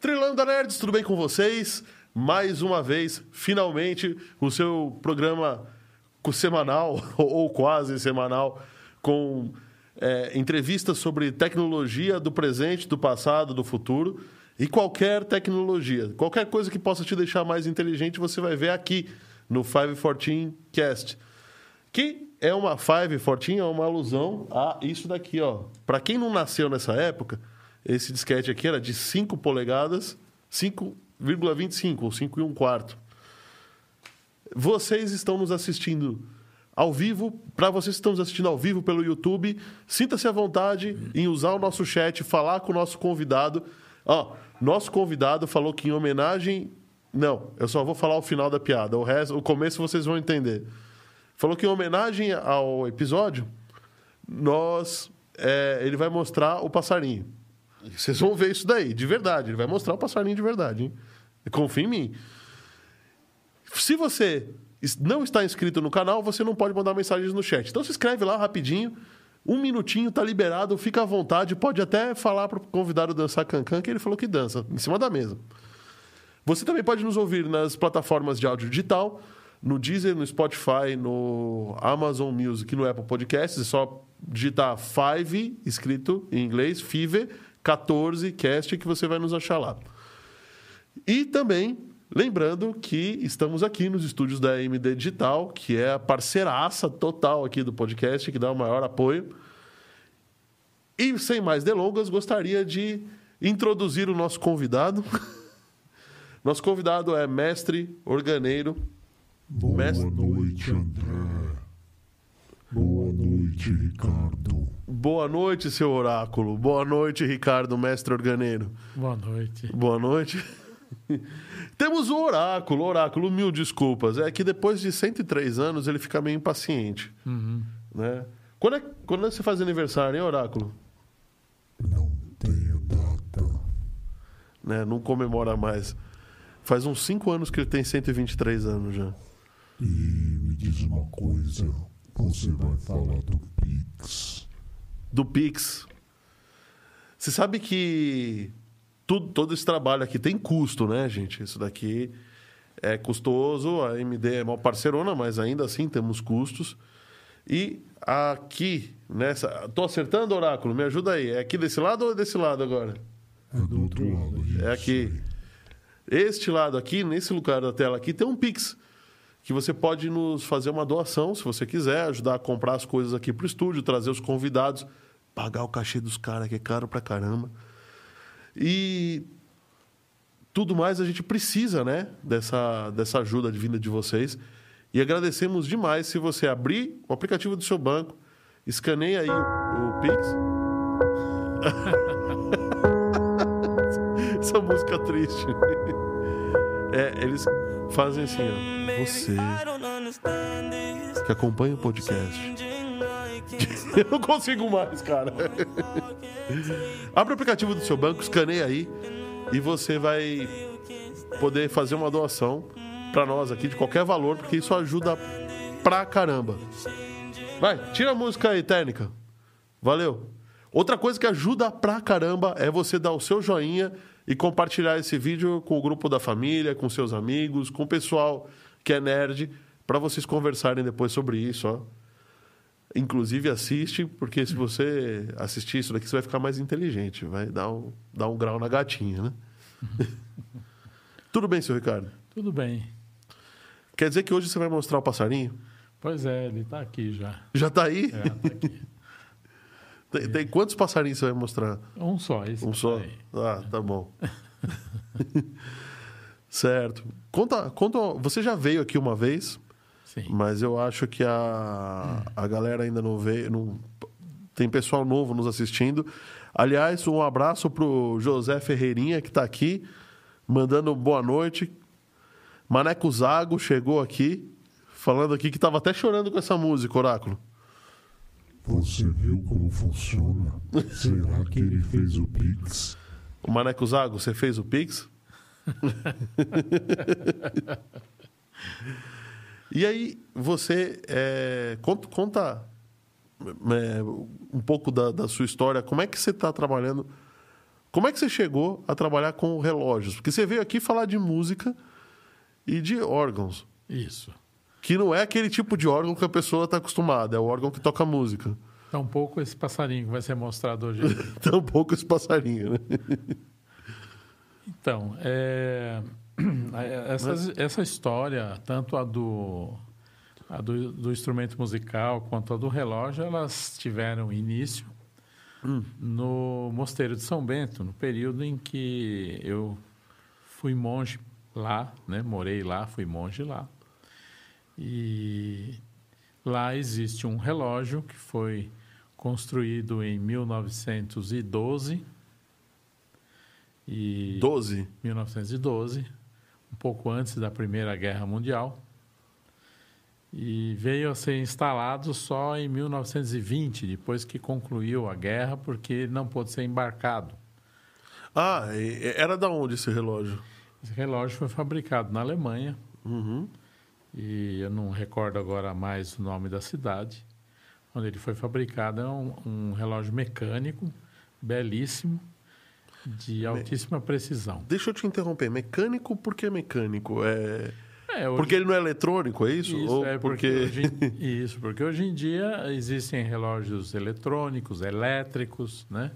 Trilanda Nerds, tudo bem com vocês? Mais uma vez, finalmente, o seu programa semanal, ou quase semanal, com é, entrevistas sobre tecnologia do presente, do passado, do futuro e qualquer tecnologia. Qualquer coisa que possa te deixar mais inteligente, você vai ver aqui no 514 Cast. Que é uma 514, é uma alusão a isso daqui, ó. Para quem não nasceu nessa época, esse disquete aqui era de 5 polegadas, 5,25 ou 5 e 1 quarto. Vocês estão nos assistindo ao vivo. Para vocês que estão nos assistindo ao vivo pelo YouTube, sinta-se à vontade em usar o nosso chat, falar com o nosso convidado. Ó, nosso convidado falou que em homenagem. Não, eu só vou falar o final da piada. O resto, o começo vocês vão entender. Falou que em homenagem ao episódio, nós, é, ele vai mostrar o passarinho. Vocês vão ver isso daí, de verdade. Ele vai mostrar o passarinho de verdade, hein? Confia em mim. Se você não está inscrito no canal, você não pode mandar mensagens no chat. Então se inscreve lá rapidinho. Um minutinho, tá liberado, fica à vontade. Pode até falar para o convidado dançar cancan, que ele falou que dança, em cima da mesa. Você também pode nos ouvir nas plataformas de áudio digital, no Deezer, no Spotify, no Amazon Music no Apple Podcasts. É só digitar Five, escrito em inglês, Five, 14 Cast, que você vai nos achar lá. E também, lembrando que estamos aqui nos estúdios da AMD Digital, que é a parceiraça total aqui do podcast, que dá o maior apoio. E, sem mais delongas, gostaria de introduzir o nosso convidado. nosso convidado é mestre organeiro. Boa mestre... noite, André. Boa noite, Ricardo. Boa noite, seu oráculo. Boa noite, Ricardo, mestre organeiro. Boa noite. Boa noite. Temos o oráculo. Oráculo, mil desculpas. É que depois de 103 anos ele fica meio impaciente. Uhum. Né? Quando, é, quando é que você faz aniversário, hein, oráculo? Não tenho data. Né? Não comemora mais. Faz uns 5 anos que ele tem 123 anos já. E me diz uma coisa. Você vai falar do Pix. Do Pix. Você sabe que tudo, todo esse trabalho aqui tem custo, né, gente? Isso daqui é custoso. A AMD é uma parceirona, mas ainda assim temos custos. E aqui, nessa. Tô acertando, Oráculo? Me ajuda aí. É aqui desse lado ou é desse lado agora? É do outro lado. É aqui. Este lado aqui, nesse lugar da tela aqui, tem um Pix. Que você pode nos fazer uma doação, se você quiser, ajudar a comprar as coisas aqui pro estúdio, trazer os convidados, pagar o cachê dos caras, que é caro pra caramba. E tudo mais a gente precisa, né? Dessa, dessa ajuda vinda de vocês. E agradecemos demais se você abrir o aplicativo do seu banco, escaneia aí o, o Pix. Essa música triste. É, eles fazem assim, ó. Você que acompanha o podcast. Eu não consigo mais, cara. Abre o aplicativo do seu banco, escaneia aí e você vai poder fazer uma doação para nós aqui de qualquer valor, porque isso ajuda pra caramba. Vai, tira a música aí, técnica. Valeu. Outra coisa que ajuda pra caramba é você dar o seu joinha e compartilhar esse vídeo com o grupo da família, com seus amigos, com o pessoal que é nerd, para vocês conversarem depois sobre isso, ó. Inclusive assiste, porque se você assistir isso daqui, você vai ficar mais inteligente, vai dar um, dar um grau na gatinha, né? Tudo bem, seu Ricardo? Tudo bem. Quer dizer que hoje você vai mostrar o passarinho? Pois é, ele está aqui já. Já está aí? É, tá aqui. tem, tem quantos passarinhos você vai mostrar? Um só, esse Um só? aí. Ah, tá bom. certo. Conta, conta. Você já veio aqui uma vez, Sim. mas eu acho que a, a galera ainda não veio. Não, tem pessoal novo nos assistindo. Aliás, um abraço pro José Ferreirinha, que está aqui, mandando boa noite. Maneco Zago chegou aqui, falando aqui que estava até chorando com essa música, Oráculo. Você viu como funciona? Será que ele fez o Pix? O Maneco Zago, você fez o Pix? E aí, você é, conta, conta é, um pouco da, da sua história. Como é que você está trabalhando? Como é que você chegou a trabalhar com relógios? Porque você veio aqui falar de música e de órgãos. Isso. Que não é aquele tipo de órgão que a pessoa está acostumada, é o órgão que toca música. Tampouco esse passarinho que vai ser mostrado hoje. Tampouco esse passarinho, né? Então, é, essa, essa história, tanto a do, a do, do instrumento musical quanto a do relógio, elas tiveram início no Mosteiro de São Bento, no período em que eu fui monge lá, né? morei lá, fui monge lá. E lá existe um relógio que foi construído em 1912 e 12? 1912, um pouco antes da Primeira Guerra Mundial. E veio a ser instalado só em 1920, depois que concluiu a guerra, porque não pôde ser embarcado. Ah, era da onde esse relógio? Esse relógio foi fabricado na Alemanha, Uhum. E eu não recordo agora mais o nome da cidade, onde ele foi fabricado. É um, um relógio mecânico, belíssimo, de altíssima precisão. Deixa eu te interromper. Mecânico, por que mecânico? É... É, hoje- Porque ele não é eletrônico, é isso? Isso, Ou é porque hoje, em- isso, porque hoje em dia existem relógios eletrônicos, elétricos, né?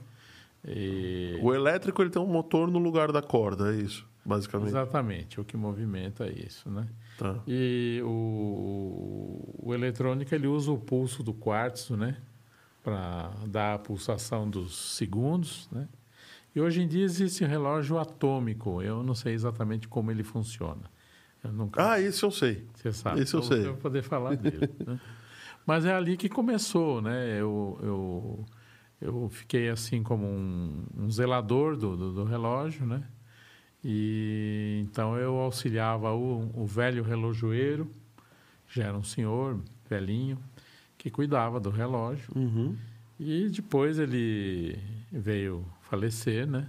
E- O elétrico ele tem um motor no lugar da corda, é isso, basicamente. exatamente, o que movimenta é isso, né? Tá. E o, o eletrônico ele usa o pulso do quartzo, né? Para dar a pulsação dos segundos, né? E hoje em dia existe relógio atômico. Eu não sei exatamente como ele funciona. Nunca Ah, esse eu sei. Você sabe. Esse eu Então, sei. Eu vou poder falar dele. né? Mas é ali que começou, né? Eu, eu, eu fiquei assim como um, um zelador do, do, do relógio, né? E então eu auxiliava o, o velho relojoeiro, já era um senhor velhinho, que cuidava do relógio. Uhum. E depois ele veio falecer, né?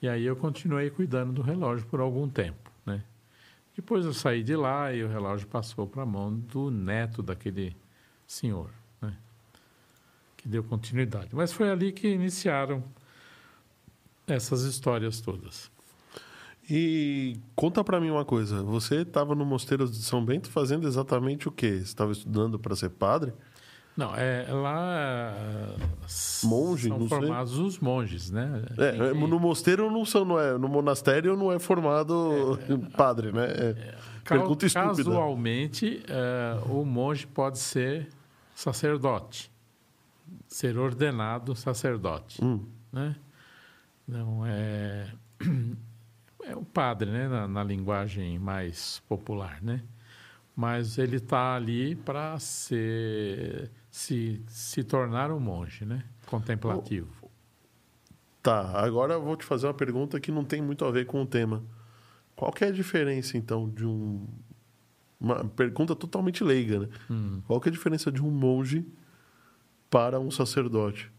E aí eu continuei cuidando do relógio por algum tempo, né? Depois eu saí de lá e o relógio passou para a mão do neto daquele senhor, né? Que deu continuidade. Mas foi ali que iniciaram essas histórias todas. E conta pra mim uma coisa. Você estava no Mosteiro de São Bento fazendo exatamente o quê? Você estava estudando para ser padre? Não, é lá Monge, são não sei. formados os monges, né? É, no mosteiro não são, não é, no monastério não é formado padre, né? É, pergunta estúpida. Casualmente, eh, o monge pode ser sacerdote, ser ordenado sacerdote, Hum. né? Não é é o padre, né, na, na linguagem mais popular, né? Mas ele está ali para ser se se tornar um monge, né? Contemplativo. Tá, agora eu vou te fazer uma pergunta que não tem muito a ver com o tema. Qual que é a diferença, então, de um... Uma pergunta totalmente leiga, né? Hum. Qual que é a diferença de um monge para um sacerdote?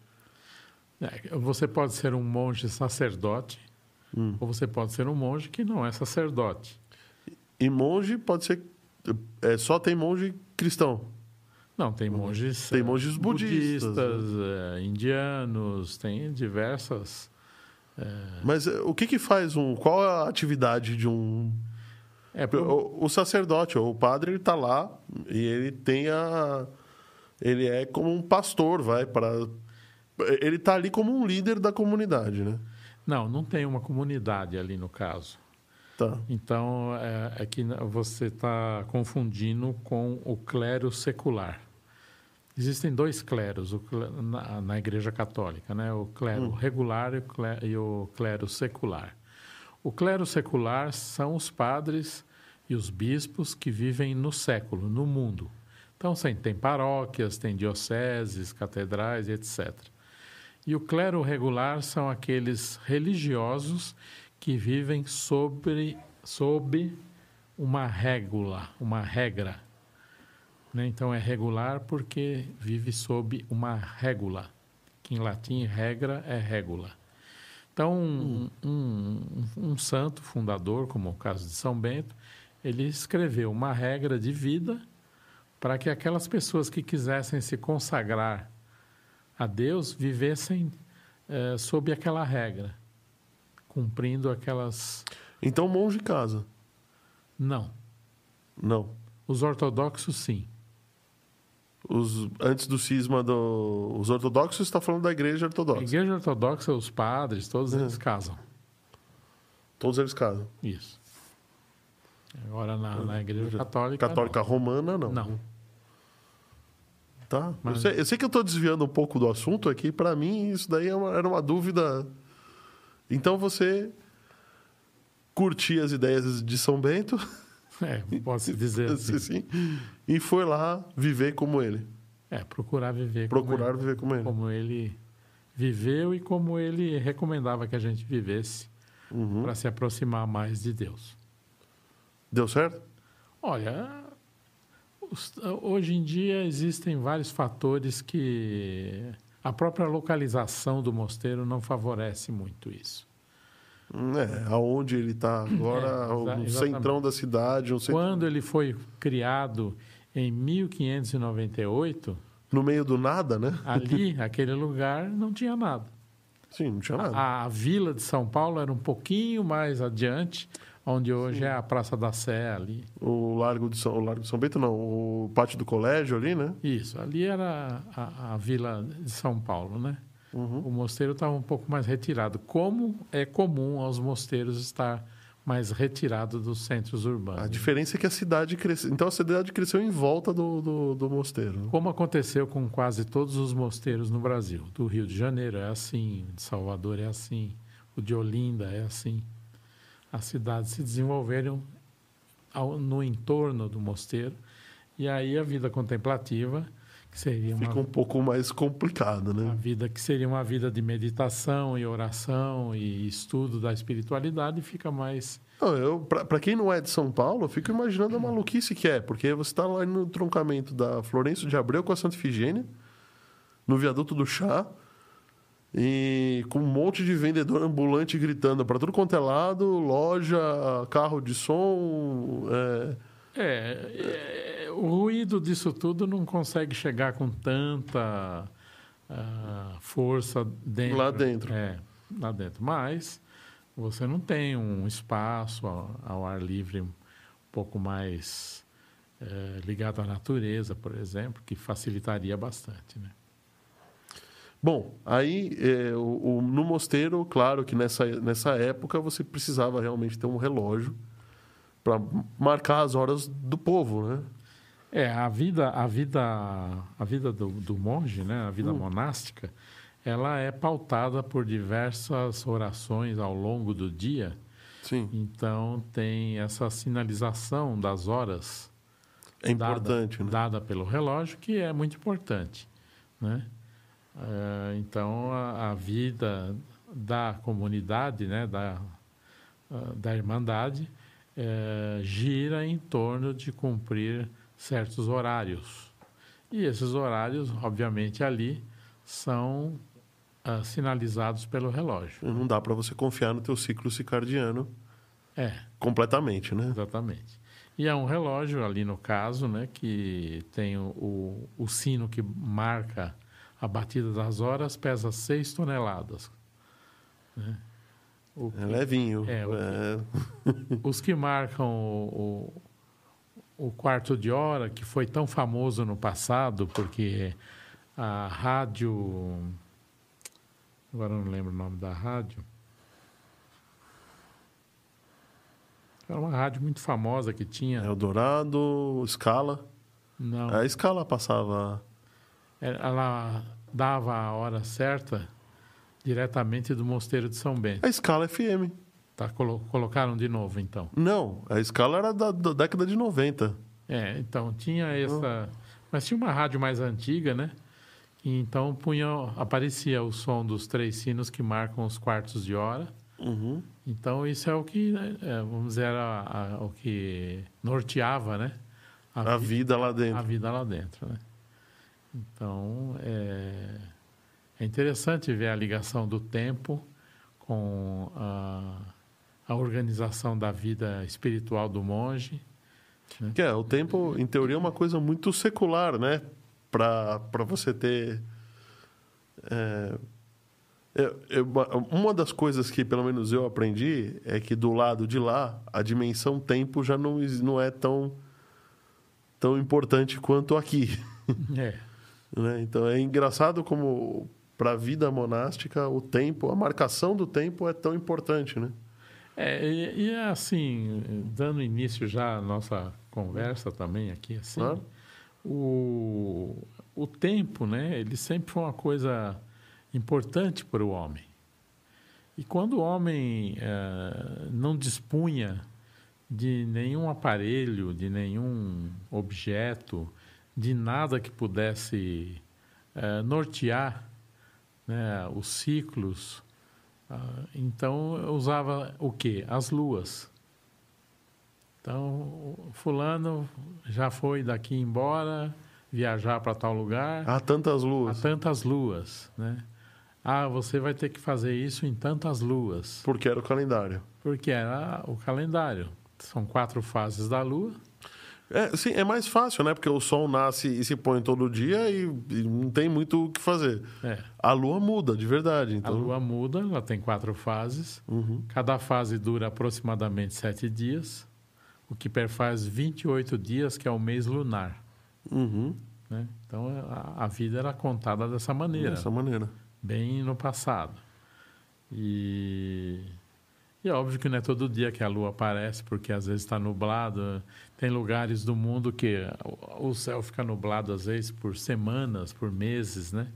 É, Você pode ser um monge sacerdote, Hum. ou você pode ser um monge que não é sacerdote. E monge pode ser... É, só tem monge cristão. Não, tem monges. Tem eh, monges budistas, né? eh, indianos, tem diversas. Mas é, o que que faz um... Qual é a atividade de um... É, por- O, o sacerdote, ou o padre, ele está lá e ele tem a... Ele é como um pastor, vai, para... Ele está ali como um líder da comunidade, né? Não, não tem uma comunidade ali no caso. Tá. Então, é, é que você está confundindo com o clero secular. Existem dois cleros o cle- na, na Igreja Católica, né? o clero regular e o cle- e o clero secular. O clero secular são os padres e os bispos que vivem no século, no mundo. Então, tem paróquias, tem dioceses, catedrais, etc. E o clero regular são aqueles religiosos que vivem sobre, sob uma régula, uma regra. né? Então é regular porque vive sob uma régula, que em latim regra é régula. Então, um, um- um santo fundador, como o caso de São Bento, ele escreveu uma regra de vida para que aquelas pessoas que quisessem se consagrar a Deus vivessem eh, sob aquela regra, cumprindo aquelas. Então, monge casa. Não. Não. Os ortodoxos, sim. Os, antes do cisma do. Os ortodoxos está falando da igreja A ortodoxa. igreja ortodoxa, os padres, todos eles casam. Todos eles casam. Isso. Agora, na, na igreja católica. Católica romana, não. Não. Tá. Mas- Eu, sei, eu sei que eu estou desviando um pouco do assunto aqui. Para mim, isso daí é uma- era uma dúvida. Então você curtia as ideias de São Bento, É, posso dizer assim. e foi lá viver como ele. É, procurar viver Procurar como, viver como ele. ele, como ele viveu e como ele recomendava que a gente vivesse Uhum. para se aproximar mais de Deus. Deu certo? Olha, hoje em dia existem vários fatores que a própria localização do mosteiro não favorece muito isso. É, aonde ele está agora, É, o centrão da cidade, um centro- Quando ele foi criado em 1598, no meio do nada, né? ali, aquele lugar, não tinha nada. Sim, não tinha nada. A, a vila de São Paulo era um pouquinho mais adiante, onde hoje é a Praça da Sé ali. O Largo de São, o Largo de São Bento, não, o pátio do colégio ali, né? Isso, ali era a, a vila de São Paulo, né? Uhum. O mosteiro estava um pouco mais retirado, como é comum aos mosteiros estar mais retirado dos centros urbanos. A diferença é que a cidade cresceu. Então a cidade cresceu em volta do, do, do mosteiro. né? Como aconteceu com quase todos os mosteiros no Brasil. Do Rio de Janeiro é assim, de Salvador é assim, o de Olinda é assim. As cidades se desenvolveram ao- no entorno do mosteiro e aí a vida contemplativa, que seria uma, Fica um pouco mais complicado, uma né? vida que seria uma vida de meditação e oração e estudo da espiritualidade, fica mais pra quem não é de São Paulo, eu fico imaginando a maluquice que é, porque você está lá no troncamento da Florencio de Abreu com a Santa Ifigênia, no viaduto do Chá, e com um monte de vendedor ambulante gritando para tudo quanto é lado, loja, carro de som. é, É, é, o ruído disso tudo não consegue chegar com tanta ah, força dentro. Lá dentro. É, lá dentro. Mas você não tem um espaço ao, ao ar livre um pouco mais eh, ligado à natureza, por exemplo, que facilitaria bastante, né? Bom, aí é, o- o- no mosteiro, claro que nessa, nessa época você precisava realmente ter um relógio para marcar as horas do povo, né? É, a vida, a vida, a vida do, do monge, né, a vida Hum. monástica, ela é pautada por diversas orações ao longo do dia. Sim, Então tem essa sinalização das horas é dada- importante, né? dada pelo relógio, que é muito importante, né? Eh, então a, a vida da comunidade, né, da, ah, da irmandade, eh, gira em torno de cumprir certos horários. E esses horários, obviamente, ali são ah, sinalizados pelo relógio. Não dá para você confiar no teu ciclo circadiano É, completamente, né? Exatamente. E é um relógio ali no caso, né, que tem o, o, o sino que marca a batida das horas, pesa 6 toneladas. né? O É levinho. É, o- É, os que marcam o, o, o quarto de hora, que foi tão famoso no passado, porque a rádio. Agora eu não lembro o nome da rádio. Era uma rádio muito famosa que tinha. Eldorado, Scala. Não, A Scala passava. Ela dava a hora certa diretamente do Mosteiro de São Bento. A Scala FM. Tá, colo- colocaram de novo, então. Não, a Scala era da, da década de 90. É, então tinha essa. Mas tinha uma rádio mais antiga, né? E então punha, aparecia o som dos três sinos que marcam os quartos de hora. Uhum. Então isso é o que, né, é, vamos dizer, era a- o que norteava, né? A vi- vida lá a dentro. vida lá dentro, né? Então é, é interessante ver a ligação do tempo com a, a organização da vida espiritual do monge Né? Que é, o tempo, em teoria, é uma coisa muito secular, né? Para você ter. É, eu, eu, uma das coisas que, pelo menos, eu aprendi é que do lado de lá, a dimensão tempo já não, não é tão, tão importante quanto aqui. É. né? Então é engraçado como, para a vida monástica, o tempo, a marcação do tempo é tão importante, né? É, e, e assim, dando início já à nossa conversa também aqui, assim, Claro. o, o tempo, né, ele sempre foi uma coisa importante para o homem. E quando o homem eh, não dispunha de nenhum aparelho, de nenhum objeto, de nada que pudesse eh, nortear né, os ciclos, ah, então eu usava o quê? As luas. Então, fulano já foi daqui embora, viajar para tal lugar, Há tantas há luas. tantas luas, né? Ah, você vai ter que fazer isso em tantas luas, Porque era o calendário. porque era o calendário. São quatro fases da lua. É, sim, é mais fácil, né? Porque o sol nasce e se põe todo dia e, e não tem muito o que fazer. É, A lua muda, de verdade. a Então, lua muda, ela tem quatro fases. Uhum. Cada fase dura aproximadamente sete dias, o que perfaz 28 dias, que é o mês lunar. Uhum. Né? Então, a, a vida era contada dessa maneira. Dessa maneira. bem no passado. E, e é óbvio que não é todo dia que a lua aparece, porque às vezes está nublado. Tem lugares do mundo que o- céu fica nublado às vezes por semanas, por meses, né?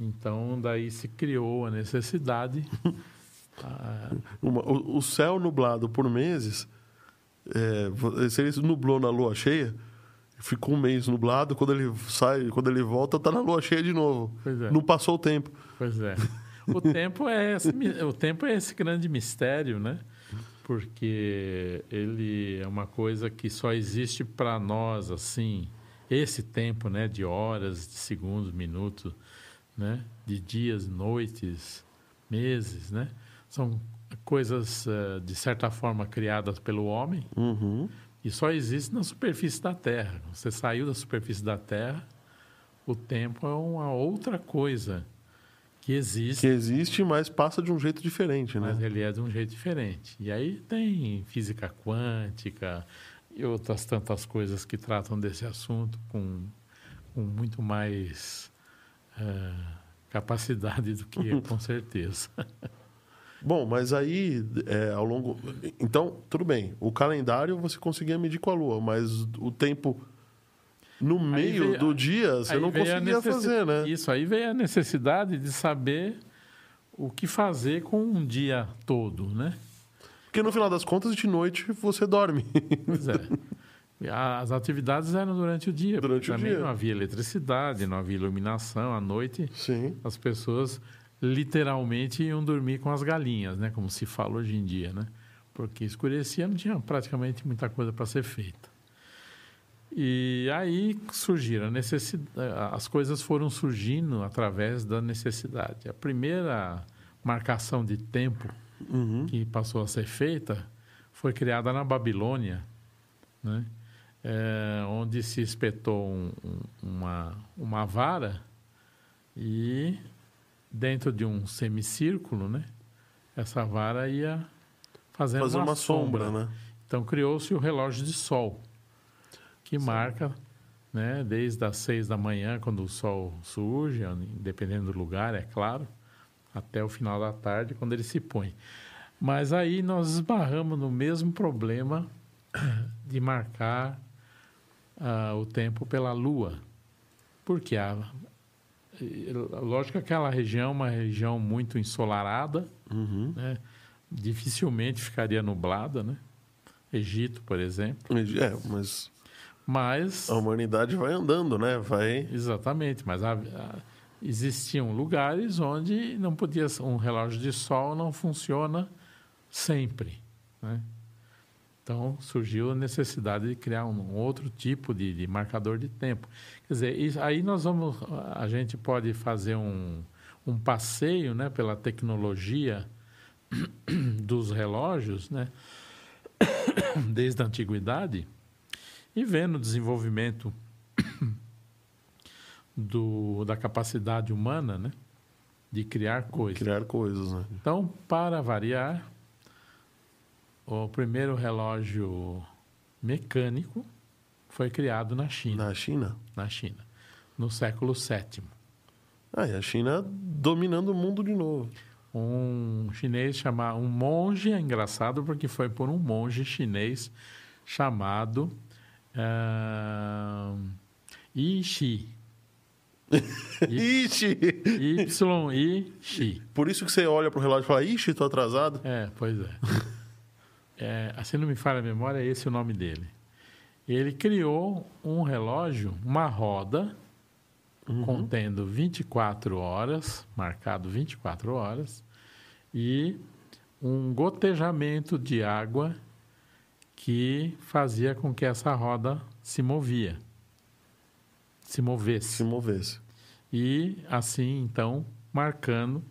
Então daí se criou a necessidade. ah, Uma- o, o céu nublado por meses, é, se ele nublou na lua cheia, ficou um mês nublado, quando ele sai, quando ele volta, tá na lua cheia de novo. É. Não passou o tempo. Pois é. O tempo é esse, o tempo é esse grande mistério, né? Porque ele é uma coisa que só existe para nós assim, esse tempo, né, de horas, de segundos, minutos, né, de dias, noites, meses, né? São coisas eh, de certa forma criadas pelo homem Uhum. e só existe na superfície da Terra. Você saiu da superfície da Terra, o tempo é uma outra coisa que existe Que existe, mas passa de um jeito diferente, né? mas ele é de um jeito diferente. E aí tem física quântica e outras tantas coisas que tratam desse assunto com, com muito mais eh, capacidade do que eu, com certeza. Bom, mas aí, é, ao longo. Então, tudo bem. O calendário você conseguia medir com a lua, mas o tempo no meio veio- do dia você não conseguia fazer, né? Isso aí veio a necessidade de saber o que fazer com um dia todo, né? Porque no final das contas, de noite você dorme. Pois é. As atividades eram durante o dia. Durante porque o também dia. não havia eletricidade, não havia iluminação. À noite, Sim. as pessoas literalmente iam dormir com as galinhas, né? Como se fala hoje em dia, né? Porque escurecia, não tinha praticamente muita coisa para ser feita. E aí surgiram a necessidade, as coisas foram surgindo através da necessidade. A primeira marcação de tempo Uhum. que passou a ser feita foi criada na Babilônia, né? É, onde se espetou um- um- uma, uma vara e dentro de um semicírculo, né? essa vara ia fazendo Fazer uma, uma sombra, né? Então criou-se o relógio de sol, que marca né, desde as seis da manhã, quando o sol surge, dependendo do lugar, é claro, até o final da tarde, quando ele se põe. Mas aí nós esbarramos no mesmo problema de marcar ah, o tempo pela lua. Porque a, e, lógico que aquela região é uma região muito ensolarada, Uhum. né? dificilmente ficaria nublada, né? Egito, por exemplo. É, mas Mas a humanidade vai andando, né? Vai. Exatamente, mas há- há- existiam lugares onde não podia um relógio de sol não funciona sempre, né? Então surgiu a necessidade de criar um outro tipo de, de marcador de tempo. Quer dizer, isso- aí nós vamos, a gente pode fazer um, um passeio, né, pela tecnologia dos relógios, né, desde a antiguidade e vendo o desenvolvimento do, da capacidade humana, né? De criar coisas. Criar coisas, né? Então, para variar, o primeiro relógio mecânico foi criado na China. Na China? Na China, no século VII. Ah, e a China dominando o mundo de novo. Um chinês chamado... Um monge, é engraçado porque foi por um monge chinês chamado uh, Yi Ixi! Y-I-Xi. Por isso que você olha pro relógio e fala, ixi, tô atrasado. É, pois é. é. Assim não me falha a memória, é esse o nome dele. Ele criou um relógio, uma roda, uhum. contendo 24 horas, marcado 24 horas, e um gotejamento de água que fazia com que essa roda se movia. Se movesse. Se movesse. E assim, então, marcando,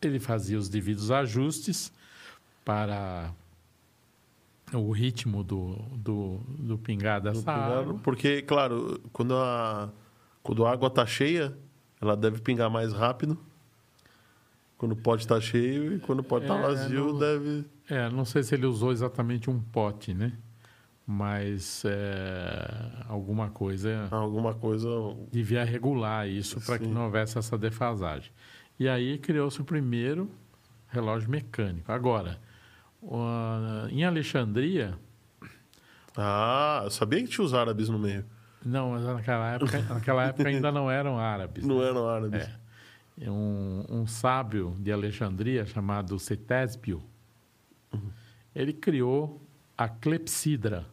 ele fazia os devidos ajustes para o ritmo do, do, do pingar dessa do pingar, água. Porque, claro, quando a, quando a água está cheia, ela deve pingar mais rápido. Quando pode estar tá cheio e quando pode estar tá é, vazio, não, deve. É, não sei se ele usou exatamente um pote, né? Mas é, alguma coisa. Alguma coisa. Devia regular isso para que não houvesse essa defasagem. E aí criou-se o primeiro relógio mecânico. Agora, em Alexandria. Ah, eu sabia que tinha os árabes no meio. Não, mas naquela época, naquela época ainda não eram árabes. Não né? eram árabes. É. Um, um sábio de Alexandria chamado Cetésbio, uhum. ele criou a clepsidra.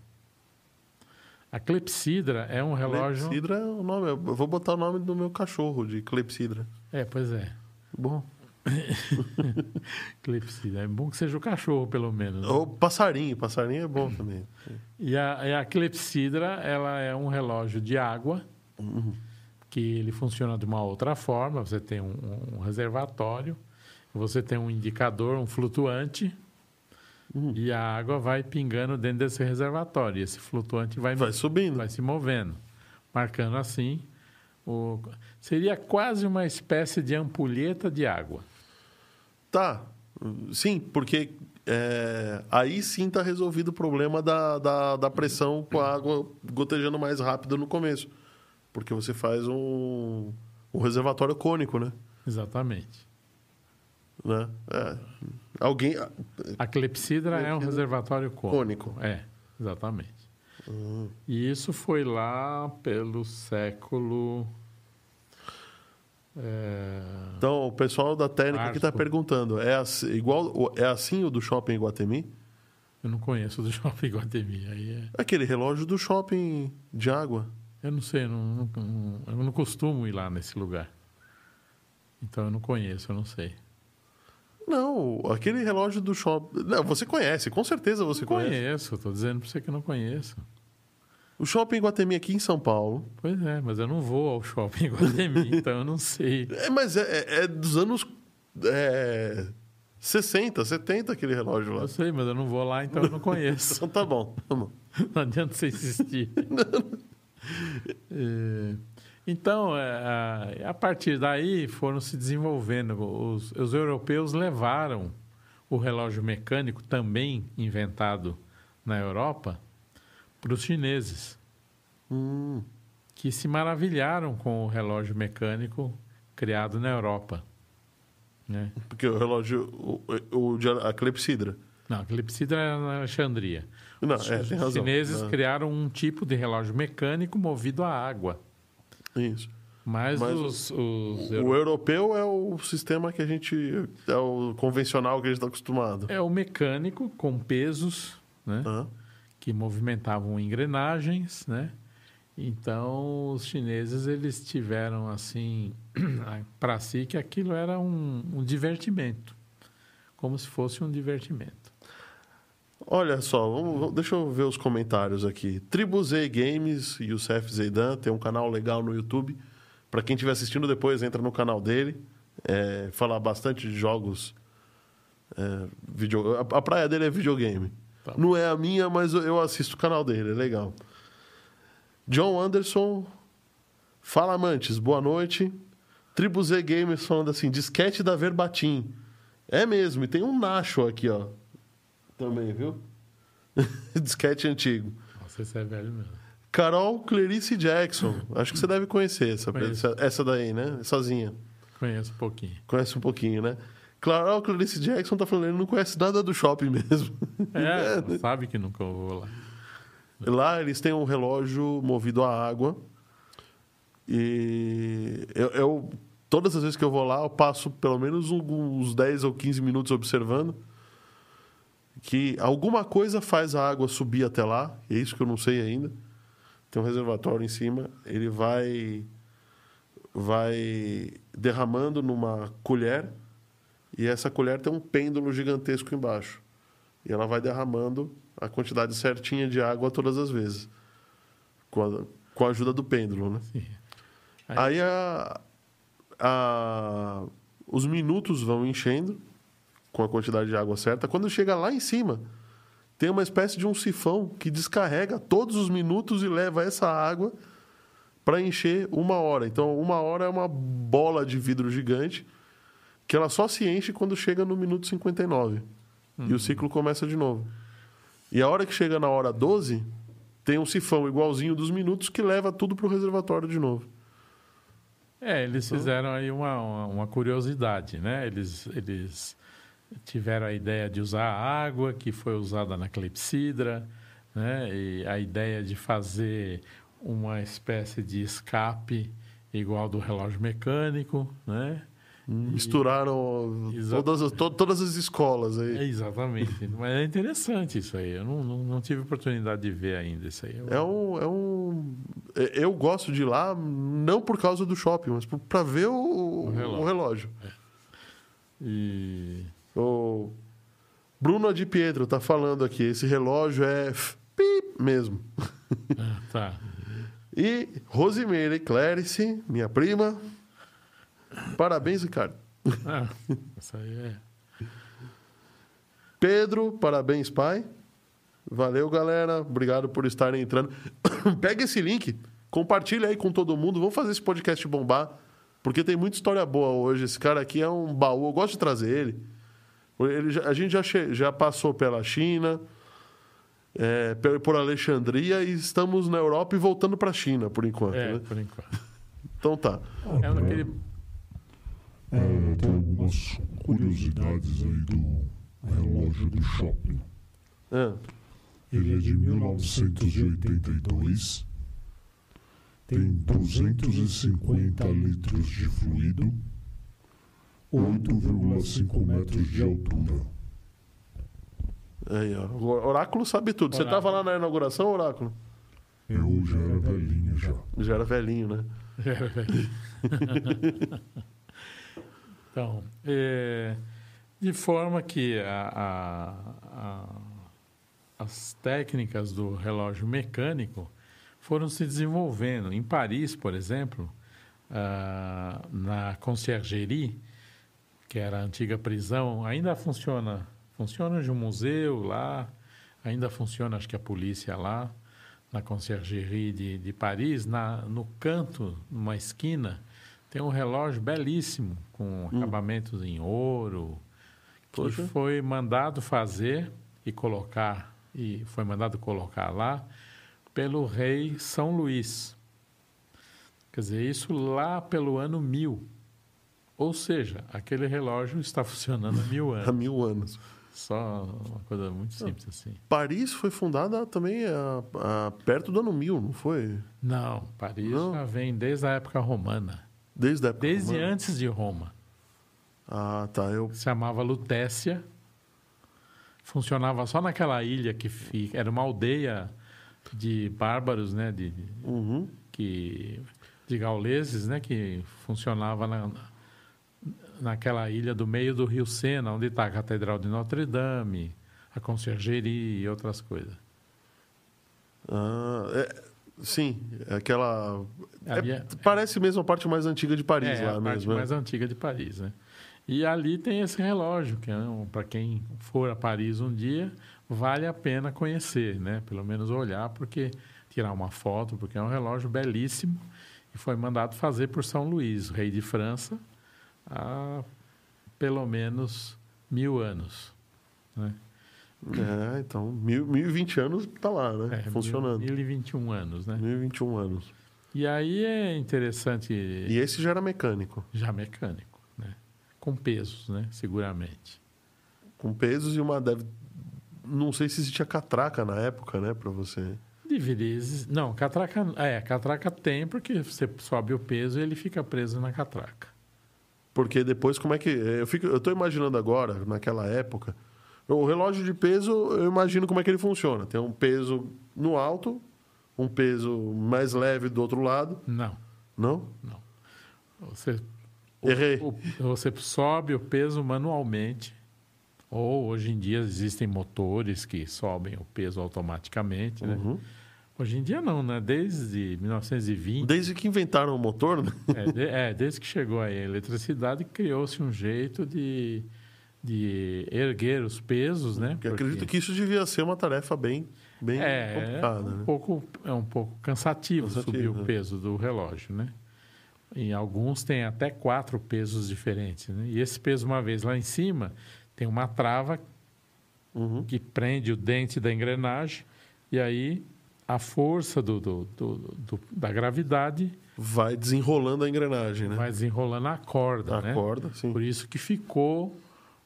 A clepsidra é um relógio. Clepsidra é o nome. Eu vou botar o nome do meu cachorro de clepsidra. É, pois é. Bom. clepsidra. É bom que seja o cachorro, pelo menos. Né? Ou passarinho. Passarinho é bom também. E a, e a clepsidra, ela é um relógio de água. Uhum. Que ele funciona de uma outra forma. Você tem um, um reservatório. Você tem um indicador, um flutuante Uhum. E a água vai pingando dentro desse reservatório. E esse flutuante vai, vai subindo. Vai se movendo. Marcando assim. O... Seria quase uma espécie de ampulheta de água. Tá. Sim, porque é, aí sim está resolvido o problema da, da, da, pressão com a água gotejando mais rápido no começo. Porque você faz um, um reservatório cônico, né? Exatamente. Né? É. Alguém. A clepsidra é um reservatório cônico. cônico. É, exatamente. Uhum. E isso foi lá pelo século. É... Então, o pessoal da técnica aqui está perguntando: é assim, igual, é assim o do shopping Guatemi? Eu não conheço o do shopping Guatemi. Aí é... Aquele relógio do shopping de água. Eu não sei, não, não, eu não costumo ir lá nesse lugar. Então eu não conheço, eu não sei. Não, aquele relógio do shopping. Não, você conhece, com certeza você não conhece. Conheço, estou dizendo para você que não conheço. O shopping Guatemi aqui em São Paulo. Pois é, mas eu não vou ao shopping Guatemi, então eu não sei. É, mas é, é, é dos anos é, 60, 70 aquele relógio lá. Eu sei, mas eu não vou lá, então eu não conheço. então tá bom, tá bom. Não adianta você insistir. é... Então, é, a partir daí foram se desenvolvendo. Os, os, europeus levaram o relógio mecânico, também inventado na Europa, para os chineses, hum. que se maravilharam com o relógio mecânico criado na Europa. Né? Porque o relógio, o, o, a clepsidra. Não, a clepsidra era na Alexandria. Não, os, é, os chineses criaram um tipo de relógio mecânico movido a água. Isso. Mas, Mas os, os o, o europeu é o sistema que a gente. É o convencional que a gente está acostumado. É o mecânico com pesos, né? Uhum. Que movimentavam engrenagens, né? Então, os chineses, eles tiveram, assim, para si que aquilo era um, um divertimento. Como se fosse um divertimento. Olha só, vamos, deixa eu ver os comentários aqui. Tribu Z Games, Youssef Zeidan, tem um canal legal no YouTube. Para quem estiver assistindo depois, entra no canal dele. É, fala bastante de jogos. É, video, a, a, praia dele é videogame. Tá. Não é a minha, mas eu assisto o canal dele, é legal. John Anderson, fala amantes, boa noite. Tribu Z Gamers falando assim, disquete da Verbatim. É mesmo, e tem um Nacho aqui, ó. Também, viu? disquete antigo. Nossa, esse é velho mesmo. Carol Clarice Jackson. Acho que você deve conhecer essa, essa, essa daí, né? Sozinha. Conheço um pouquinho. Conhece um pouquinho, né? Carol Clarice Jackson tá falando, ele não conhece nada do shopping mesmo. É, sabe que nunca vou lá. Lá eles têm um relógio movido a água. E eu, eu- todas as vezes que eu vou lá, eu passo pelo menos uns 10 ou 15 minutos observando que alguma coisa faz a água subir até lá, é isso que eu não sei ainda. Tem um reservatório em cima, ele vai vai derramando numa colher e essa colher tem um pêndulo gigantesco embaixo. E ela vai derramando a quantidade certinha de água todas as vezes. Com a, com a ajuda do pêndulo, né? Sim. Aí a, a- os minutos vão enchendo com a quantidade de água certa. Quando chega lá em cima, tem uma espécie de um sifão que descarrega todos os minutos e leva essa água para encher uma hora. Então, uma hora é uma bola de vidro gigante que ela só se enche quando chega no minuto 59. E o ciclo começa de novo. E a hora que chega na hora 12, tem um sifão igualzinho dos minutos que leva tudo para o reservatório de novo. É, eles Então fizeram aí uma, uma, uma curiosidade, né? Eles, eles tiveram a ideia de usar a água que foi usada na clepsidra, né? E a ideia de fazer uma espécie de escape igual do relógio mecânico, né? Misturaram Exato. todas as, to- todas as escolas É, aí. exatamente. Mas é interessante isso aí. Eu não, não, não tive oportunidade de ver ainda isso aí. Eu- É um, é um. é- Eu gosto de ir lá, não por causa do shopping, mas para ver o, o relógio. relógio. E O Bruno de Pietro tá falando aqui, esse relógio é pip mesmo. ah, tá. E Rosimeire Clérice, minha prima. Parabéns, Ricardo. Ah, isso aí é. Pedro, parabéns, pai. Valeu, galera. Obrigado por estarem entrando. Pega esse link, compartilha aí com todo mundo. Vamos fazer esse podcast bombar, porque tem muita história boa hoje. Esse cara aqui é um baú. Eu gosto de trazer ele. Ele a gente já, che- já passou pela China, é, por Alexandria e estamos na Europa e voltando para a China, por enquanto. É, né? por enquanto. Então tá. É daquele. É, tem algumas curiosidades aí do relógio do shopping. Ah, Ele é de 1982. Tem 250 litros de fluido, 8,5 metros de altura. aí, ó. O Oráculo sabe tudo. Você Oráculo. estava lá na inauguração, Oráculo? Eu já era velhinho já. Já era velhinho, né? então, é, de forma que a- a- a- as técnicas do relógio mecânico foram se desenvolvendo. Em Paris, por exemplo, ah, na conciergerie, que era a antiga prisão, ainda funciona. Funciona de um museu lá, ainda funciona, acho que a polícia lá, na conciergerie de, de Paris, na, no canto, numa esquina, tem um relógio belíssimo, com acabamentos em ouro, que Poxa. foi mandado fazer e colocar, e foi mandado colocar lá pelo rei São Luís. Quer dizer, isso lá pelo ano mil. Ou seja, aquele relógio está funcionando há mil Há anos. mil anos. Só uma coisa muito simples assim. Paris foi fundada também a, a- perto do ano 1000, não foi? Não, Paris Não. já vem desde a época romana. Desde a época Desde romana. antes de Roma. Ah, tá. Eu... Se chamava Lutécia. Funcionava só naquela ilha que fica. Era uma aldeia de bárbaros, né? De, Uhum. que, de gauleses, né? Que funcionava na, naquela ilha do meio do Rio Sena, onde está a Catedral de Notre Dame, a Conciergerie e outras coisas. Ah, é- sim, é aquela. é- é- parece mesmo a parte mais antiga de Paris é lá a parte mesmo. né? mais antiga de Paris, né? E ali tem esse relógio, que é um, para quem for a Paris um dia, vale a pena conhecer, né? Pelo menos olhar, porque tirar uma foto, porque é um relógio belíssimo e foi mandado fazer por São Luís, rei de França, há pelo menos mil anos. Né? É, então, mil, 1020 anos tá lá, né? É, Funcionando. Mil, 1021 anos, né? 1021 anos. E aí é interessante. E esse já era mecânico. Já mecânico, né? Com pesos, né? Seguramente. Com pesos e uma. Deve... Não sei se existia catraca na época, né? Pra você. Deveria. Não, catraca. É, catraca tem, porque você sobe o peso e ele fica preso na catraca. Porque depois, como é que. Eu, fico, eu tô imaginando agora, naquela época. O relógio de peso, eu imagino como é que ele funciona. Tem um peso no alto, um peso mais leve do outro lado. Não, Não? não. Você, Errei. o- você sobe o peso manualmente. Ou hoje em dia existem motores que sobem o peso automaticamente, né? Uhum. Hoje em dia não, né? Desde 1920, Desde que inventaram o motor, né? é, de- é, desde que chegou a eletricidade, criou-se um jeito de, de erguer os pesos, né? Porque acredito que isso devia ser uma tarefa bem, bem é, complicada, um né? pouco, é um pouco cansativo, Cansativo, subir né? o peso do relógio, né? Em alguns tem até quatro pesos diferentes, né? E esse peso, uma vez lá em cima, tem uma trava Uhum. que prende o dente da engrenagem e aí a força do, do- do- da gravidade Vai desenrolando a engrenagem, né? vai desenrolando a corda, a né? corda, sim. Por isso que ficou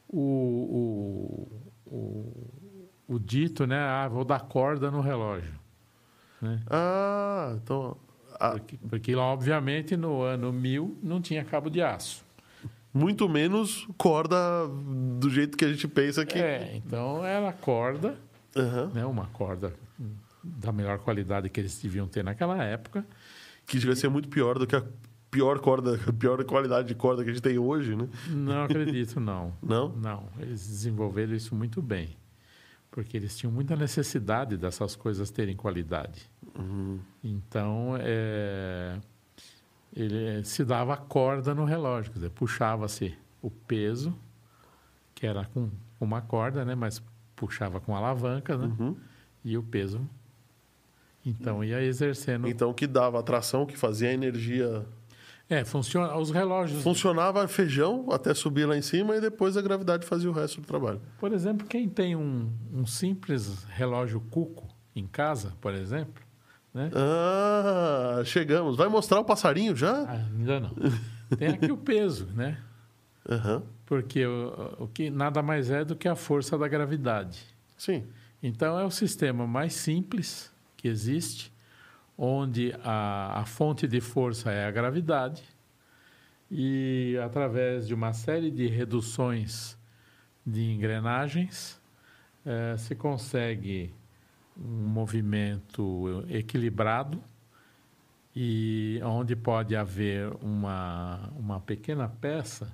o, o, o, o dito, né? Ah, vou dar corda no relógio. Né? Ah, então. a- Porque, porque, obviamente, no ano 1000 não tinha cabo de aço. muito menos corda do jeito que a gente pensa que. É, então era corda, Aham. né? uma corda da melhor qualidade que eles deviam ter naquela época. Que devia ser muito pior do que a pior corda, a pior qualidade de corda que a gente tem hoje, né? Não acredito, não. Não? Não, eles desenvolveram isso muito bem. Porque eles tinham muita necessidade dessas coisas terem qualidade. Uhum. Então, é, ele se dava corda no relógio, quer dizer, puxava-se o peso, que era com uma corda, né, mas puxava com alavanca, né, Uhum. e o peso. Então, ia exercendo. Então, que dava a tração, que fazia a energia. É, funciona. Os relógios. Funcionava feijão até subir lá em cima e depois a gravidade fazia o resto do trabalho. Por exemplo, quem tem um, um simples relógio cuco em casa, por exemplo, né? Ah, chegamos. Vai mostrar o passarinho já? Ah, ainda não. Tem aqui o peso, né? Aham. Porque o, o que nada mais é do que a força da gravidade. Sim. Então é o sistema mais simples existe, onde a, a fonte de força é a gravidade e através de uma série de reduções de engrenagens eh, se consegue um movimento equilibrado e onde pode haver uma, uma pequena peça.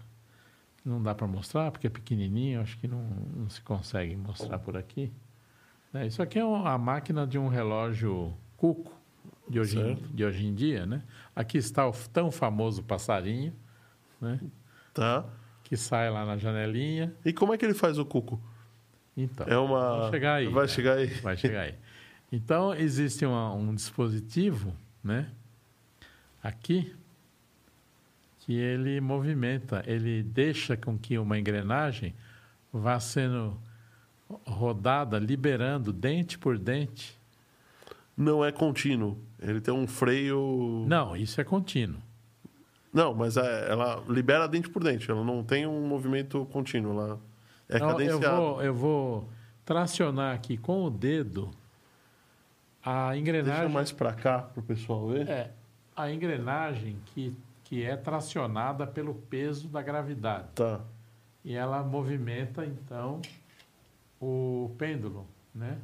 Não dá para mostrar porque é pequenininho acho que não, não se consegue mostrar por aqui né? Isso aqui é a máquina de um relógio cuco de hoje, em, de hoje em dia, né? Aqui está o tão famoso passarinho, né? Tá. Que sai lá na janelinha. E como é que ele faz o cuco? Então, É uma. vai chegar aí. Vai né? chegar aí. Vai chegar aí. Então, existe uma- um dispositivo, né? Aqui, que ele movimenta, ele deixa com que uma engrenagem vá sendo rodada, liberando dente por dente. Não é contínuo. Ele tem um freio. Não, isso é contínuo. Não, mas é- ela libera dente por dente. Ela não tem um movimento contínuo. Ela é Então, eu cadenciado. vou, eu vou tracionar aqui com o dedo a Deixa engrenagem. mais pra cá pro pessoal ver. É, a engrenagem que, que é tracionada pelo peso da gravidade. Tá. E ela movimenta, então, o pêndulo, né?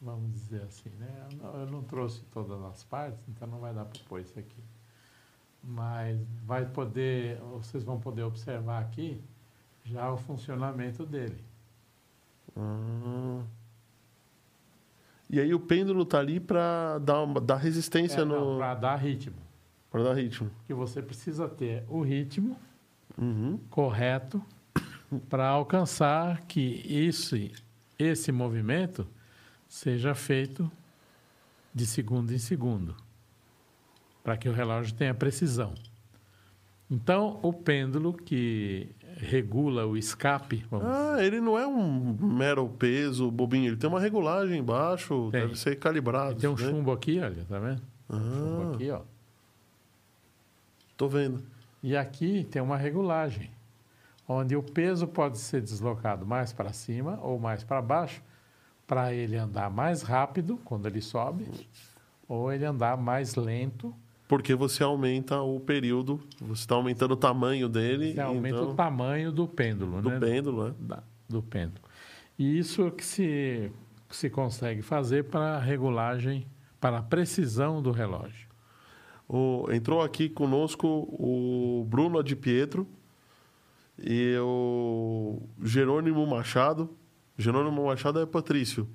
Vamos dizer assim, né? Eu não, eu não trouxe todas as partes, então não vai dar para pôr isso aqui. Mas vai poder, vocês vão poder observar aqui já o funcionamento dele. Ah. E aí o pêndulo tá ali pra dar, uma, dar resistência no. Para dar ritmo. Pra dar ritmo. Que você precisa ter o ritmo Uhum. correto para alcançar que isso, esse movimento seja feito de segundo em segundo, para que o relógio tenha precisão. Então, o pêndulo que regula o escape. Ah, ele não é um mero peso, bobinho. Ele tem uma regulagem embaixo, Tem. deve ser calibrado. Tem um né? chumbo aqui, olha, tá vendo? Chumbo Ah, aqui, ó. tô vendo. E aqui tem uma regulagem, onde o peso pode ser deslocado mais para cima ou mais para baixo, para ele andar mais rápido quando ele sobe, ou ele andar mais lento, Porque você aumenta o período, você está aumentando o tamanho dele. você aumenta então, o tamanho do pêndulo, do né? pêndulo, né? Da- do pêndulo. E isso que se, que se consegue fazer para a regulagem, para a precisão do relógio. O- entrou aqui conosco o Bruno Adi Pietro e o Jerônimo Machado. Jerônimo Machado é Patrício.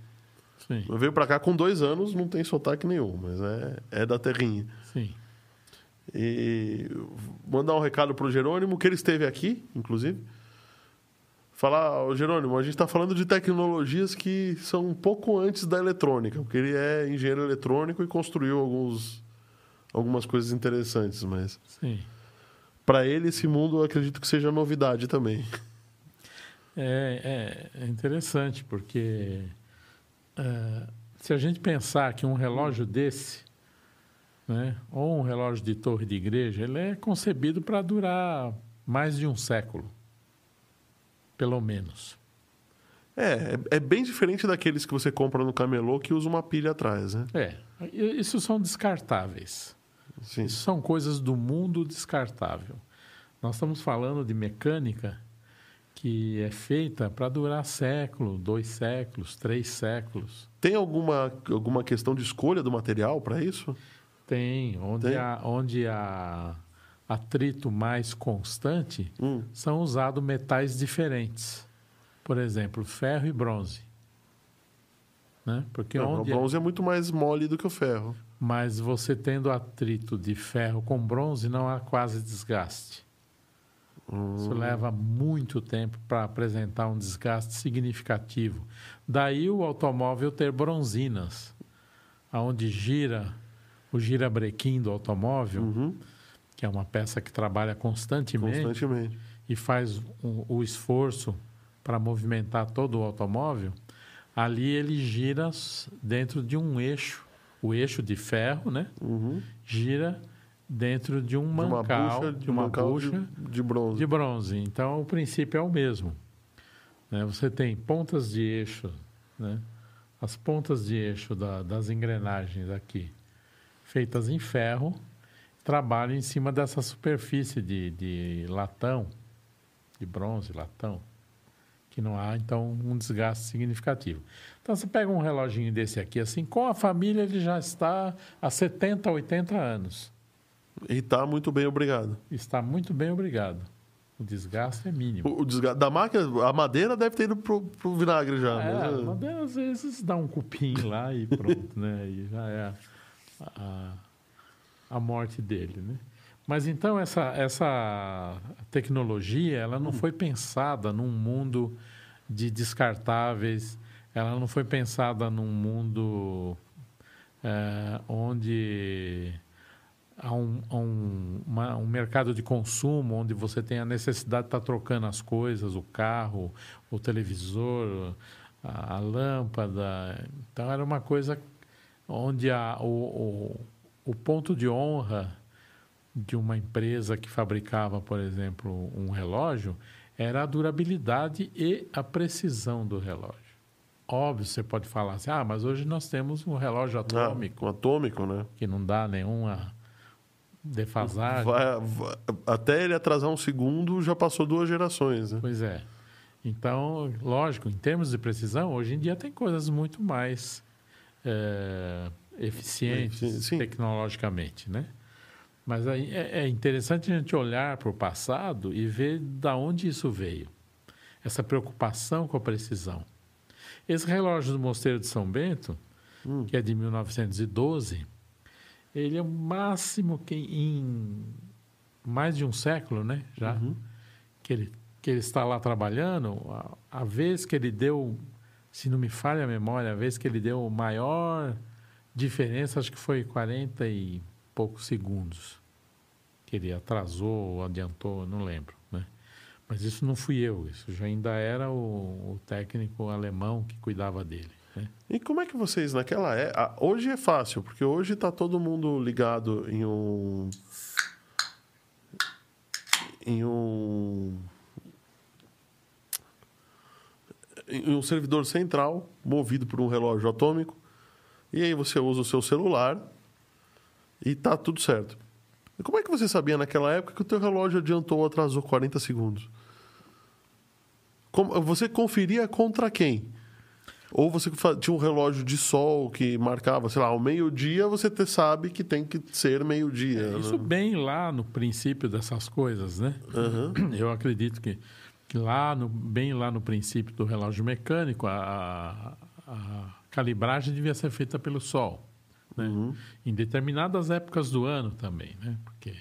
Sim, Veio para cá com dois anos, não tem sotaque nenhum, mas é, é da terrinha. sim. E mandar um recado pro Jerônimo, que ele esteve aqui, inclusive. Falar, ô Jerônimo, a gente está falando de tecnologias que são um pouco antes da eletrônica, porque ele é engenheiro eletrônico e construiu alguns, algumas coisas interessantes, mas Sim. Para ele esse mundo eu acredito que seja novidade também. É, é- é interessante, porque é, se a gente pensar que um relógio desse, né, ou um relógio de torre de igreja, ele é concebido para durar mais de um século, pelo menos. É, é, bem diferente daqueles que você compra no camelô que usa uma pilha atrás, né? É, isso são descartáveis. Sim. Isso são coisas do mundo descartável. Nós estamos falando de mecânica que é feita para durar século, dois séculos, três séculos. Tem alguma, alguma questão de escolha do material para isso? Tem, onde Tem? há onde há atrito mais constante, Hum, são usados metais diferentes. Por exemplo, ferro e bronze. Né? Porque não, o onde bronze é muito mais mole do que o ferro. mas você tendo atrito de ferro com bronze, não há quase desgaste. Isso leva muito tempo para apresentar um desgaste significativo. Daí o automóvel ter bronzinas, aonde gira o girabrequim do automóvel, Uhum, que é uma peça que trabalha constantemente, constantemente. e faz o, o esforço para movimentar todo o automóvel, ali ele gira dentro de um eixo, o eixo de ferro, né? Uhum. Gira dentro de um De uma mancal, bucha, de uma mancal bucha de, de bronze. de bronze. Então, o princípio é o mesmo. né? Você tem pontas de eixo, né? as pontas de eixo da- das engrenagens aqui, feitas em ferro, trabalham em cima dessa superfície de, de latão, de bronze, latão, que não há, então, um desgaste significativo. Então, você pega um reloginho desse aqui, assim, com a família ele já está há 70, 80 anos. E tá muito bem, obrigado. Está muito bem, obrigado. O desgaste é mínimo. O, o desga- da máquina, a madeira deve ter ido pro, pro vinagre já. É, mas, é- mas às vezes dá um cupim lá e pronto, né? E já é a, a, a morte dele, né? Mas então essa, essa tecnologia, ela não foi pensada num mundo de descartáveis, ela não foi pensada num mundo eh, onde há um, um, uma- um mercado de consumo onde você tem a necessidade de estar trocando as coisas, o carro, o televisor, a, a lâmpada. Então era uma coisa onde a, o, o, o ponto de honra de uma empresa que fabricava, por exemplo, um relógio era a durabilidade e a precisão do relógio. Óbvio, você pode falar assim, ah, mas hoje nós temos um relógio Ah, atômico um atômico, né? que não dá nenhuma defasagem. Vai- vai- até ele atrasar um segundo, já passou duas gerações, né? Pois é. Então, lógico, em termos de precisão, hoje em dia tem coisas muito mais eh, eficientes Sim, sim. tecnologicamente, né? Mas é, é interessante a gente olhar para o passado e ver da onde isso veio. Essa preocupação com a precisão. Esse relógio do Mosteiro de São Bento, Hum. que é de 1912, ele é o máximo que em mais de um século, né? Já Uhum. que ele que ele está lá trabalhando, a, a vez que ele deu, se não me falha a memória, a vez que ele deu o maior diferença, acho que foi 40 e poucos segundos. Que ele atrasou ou adiantou, não lembro. Né? Mas isso não fui eu, isso já ainda era o, o técnico alemão que cuidava dele. Né? E como é que vocês naquela é hoje é fácil porque hoje está todo mundo ligado em um em um em um servidor central movido por um relógio atômico e aí você usa o seu celular e tá tudo certo. Como é que você sabia naquela época que o teu relógio adiantou ou atrasou 40 segundos? Como, você conferia contra quem? Ou você tinha um relógio de sol que marcava, sei lá, ao meio-dia, você te sabe que tem que ser meio-dia. É, isso né? bem lá no princípio dessas coisas, né? Uhum. Eu acredito que, que lá no, bem lá no princípio do relógio mecânico, a, a calibragem devia ser feita pelo sol. Né? Uhum. Em determinadas épocas do ano também, né? Porque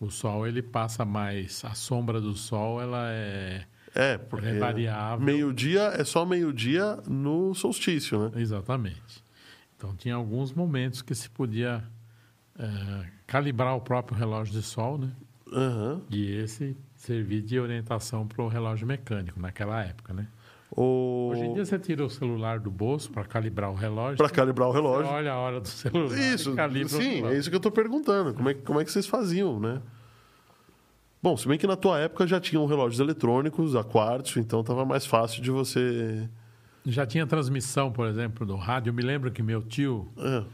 o sol ele passa mais, a sombra do sol ela é é, porque é variável. Meio-dia é só meio-dia no solstício, né? Exatamente. Então tinha alguns momentos que se podia é, calibrar o próprio relógio de sol, né? Uhum. E esse servir de orientação para o relógio mecânico naquela época, né? O... Hoje em dia você tira o celular do bolso para calibrar o relógio. Para calibrar o relógio. olha a hora do celular. Isso, sim, é isso que eu estou perguntando. Como é, como é que vocês faziam, né? Bom, se bem que na tua época já tinham relógios eletrônicos a quartzo, então estava mais fácil de você. Já tinha transmissão, por exemplo, do rádio. Eu me lembro que meu tio. É.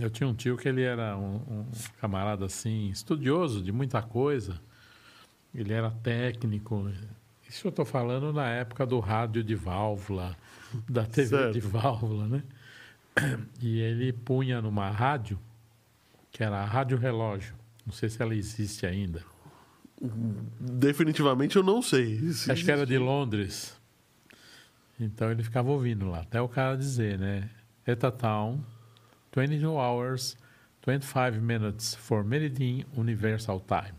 Eu tinha um tio que ele era um, um camarada assim, estudioso de muita coisa. Ele era técnico. Isso eu estou falando na época do rádio de válvula, da TV certo. de válvula, né? E ele punha numa rádio, que era a Rádio Relógio. Não sei se ela existe ainda. Definitivamente eu não sei. Acho que era de Londres. Então ele ficava ouvindo lá, até o cara dizer, né? Eta Town, 22 hours, 25 minutes for Meridian Universal Time.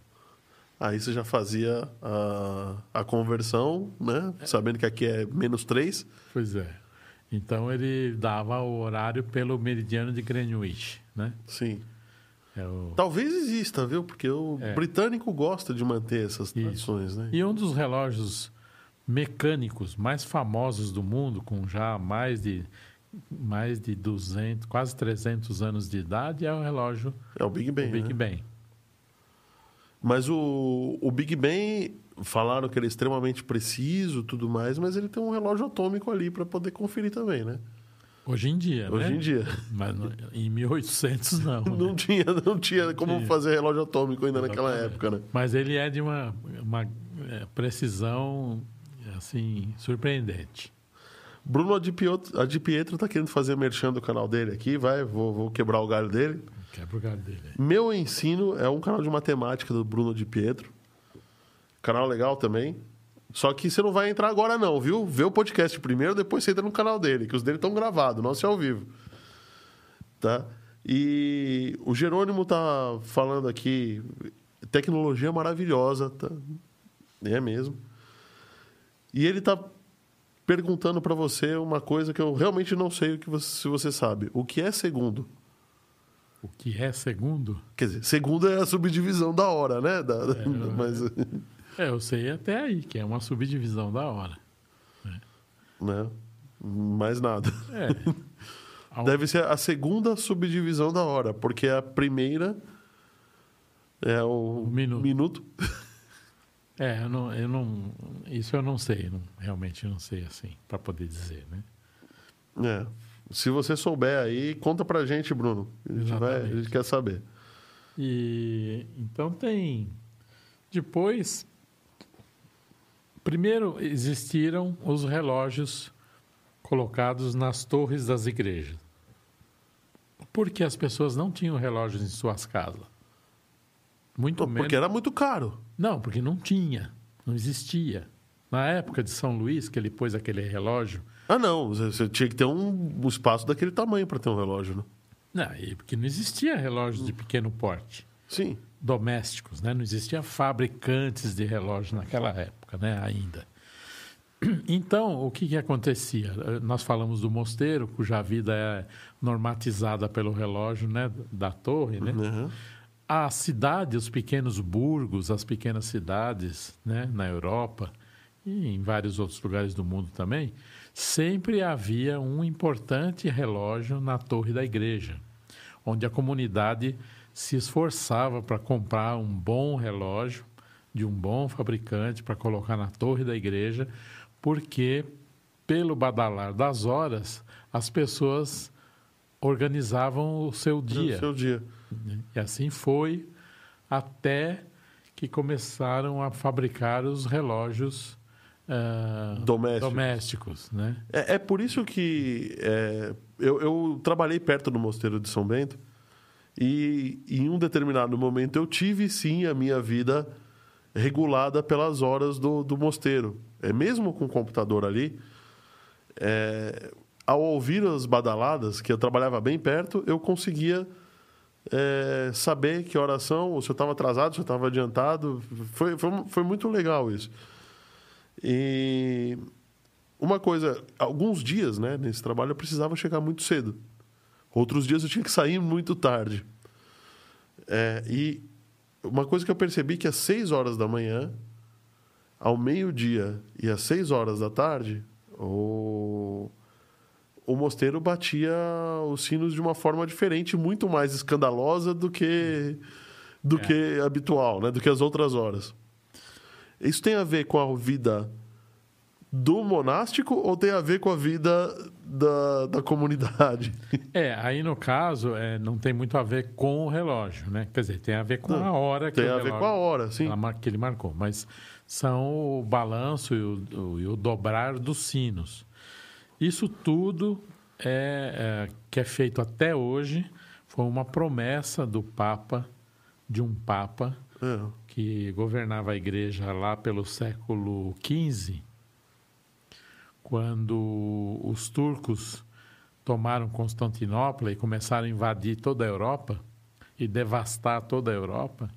Aí você já fazia a, a conversão, né? Sabendo que aqui é menos 3. Pois é. Então ele dava o horário pelo meridiano de Greenwich, né? Sim. É o... Talvez exista, viu? Porque o é. britânico gosta de manter essas tradições, Isso. né? E um dos relógios mecânicos mais famosos do mundo, com já mais de mais de 200, quase 300 anos de idade, é o relógio... É o Big Ben, o Big né? Ben. Mas o, o Big Ben, falaram que ele é extremamente preciso tudo mais, mas ele tem um relógio atômico ali para poder conferir também, né? Hoje em dia, Hoje né? em dia. Mas em 1800 não. não né? tinha, não tinha como tinha. fazer relógio atômico ainda Exatamente. naquela época, né? Mas ele é de uma, uma é, precisão assim surpreendente. Bruno Adipietro está querendo fazer merchan do canal dele aqui, vai, vou, vou quebrar o galho dele. Galho dele. Meu Ensino é um canal de matemática do Bruno Adipietro. Canal legal também. Só que você não vai entrar agora, não, viu? Vê o podcast primeiro, depois você entra no canal dele, que os dele estão gravados, nosso é ao vivo. Tá? E o Jerônimo tá falando aqui, tecnologia maravilhosa, tá? É mesmo. E ele tá perguntando para você uma coisa que eu realmente não sei o que você, se você sabe. O que é segundo? O que é segundo? Quer dizer, segundo é a subdivisão da hora, né? Da, é, mas... É, eu sei até aí, que é uma subdivisão da hora. Né? né? Mais nada. É. Deve ser a segunda subdivisão da hora, porque a primeira é o, o minuto. minuto. É, eu não, eu não, isso eu não sei, não, realmente não sei assim, para poder dizer, né? É. Se você souber aí, conta pra gente, Bruno. A gente, vai, a gente quer saber. E então tem. Depois Primeiro existiram os relógios colocados nas torres das igrejas. Porque as pessoas não tinham relógios em suas casas. Muito menos. Porque era muito caro. Não, porque não tinha, não existia. Na época de São Luís, que ele pôs aquele relógio. Ah, não. Você tinha que ter um, um espaço daquele tamanho para ter um relógio, né? Não, porque não existia relógios de pequeno porte. Sim domésticos, né? Não existia fabricantes de relógios naquela época, né? Ainda. Então, o que, que acontecia? Nós falamos do mosteiro, cuja vida é normatizada pelo relógio né, da torre. Né? Uhum. A cidade, os pequenos burgos, as pequenas cidades né, na Europa e em vários outros lugares do mundo também, sempre havia um importante relógio na torre da igreja, onde a comunidade se esforçava para comprar um bom relógio de um bom fabricante para colocar na torre da igreja, porque pelo badalar das horas as pessoas organizavam o seu dia. O seu dia. E assim foi até que começaram a fabricar os relógios uh, domésticos. domésticos né? É, é por isso que é, eu, eu, trabalhei perto do Mosteiro de São Bento e em um determinado momento eu tive sim a minha vida regulada pelas horas do, do mosteiro. É mesmo com o computador ali, é, ao ouvir as badaladas, que eu trabalhava bem perto, eu conseguia é, saber que oração, ou se eu estava atrasado, se eu estava adiantado. Foi, foi, foi muito legal isso. E uma coisa, alguns dias né, nesse trabalho eu precisava chegar muito cedo. Outros dias eu tinha que sair muito tarde. É, e uma coisa que eu percebi que às 6 horas da manhã, ao meio-dia e às 6 horas da tarde, o, o mosteiro batia os sinos de uma forma diferente, muito mais escandalosa do que do é. que habitual, né? do que as outras horas. Isso tem a ver com a vida do monástico ou tem a ver com a vida da, da comunidade? É, aí no caso é, não tem muito a ver com o relógio, né? Quer dizer, tem a ver com não, a hora que Tem a ver com a hora, sim. Que ele marcou, mas são o balanço e o, o, e o dobrar dos sinos. Isso tudo é, é, que é feito até hoje foi uma promessa do Papa, de um Papa, é. Que governava a igreja lá pelo século XV, quando os turcos tomaram Constantinopla e começaram a invadir toda a Europa e devastar toda a Europa.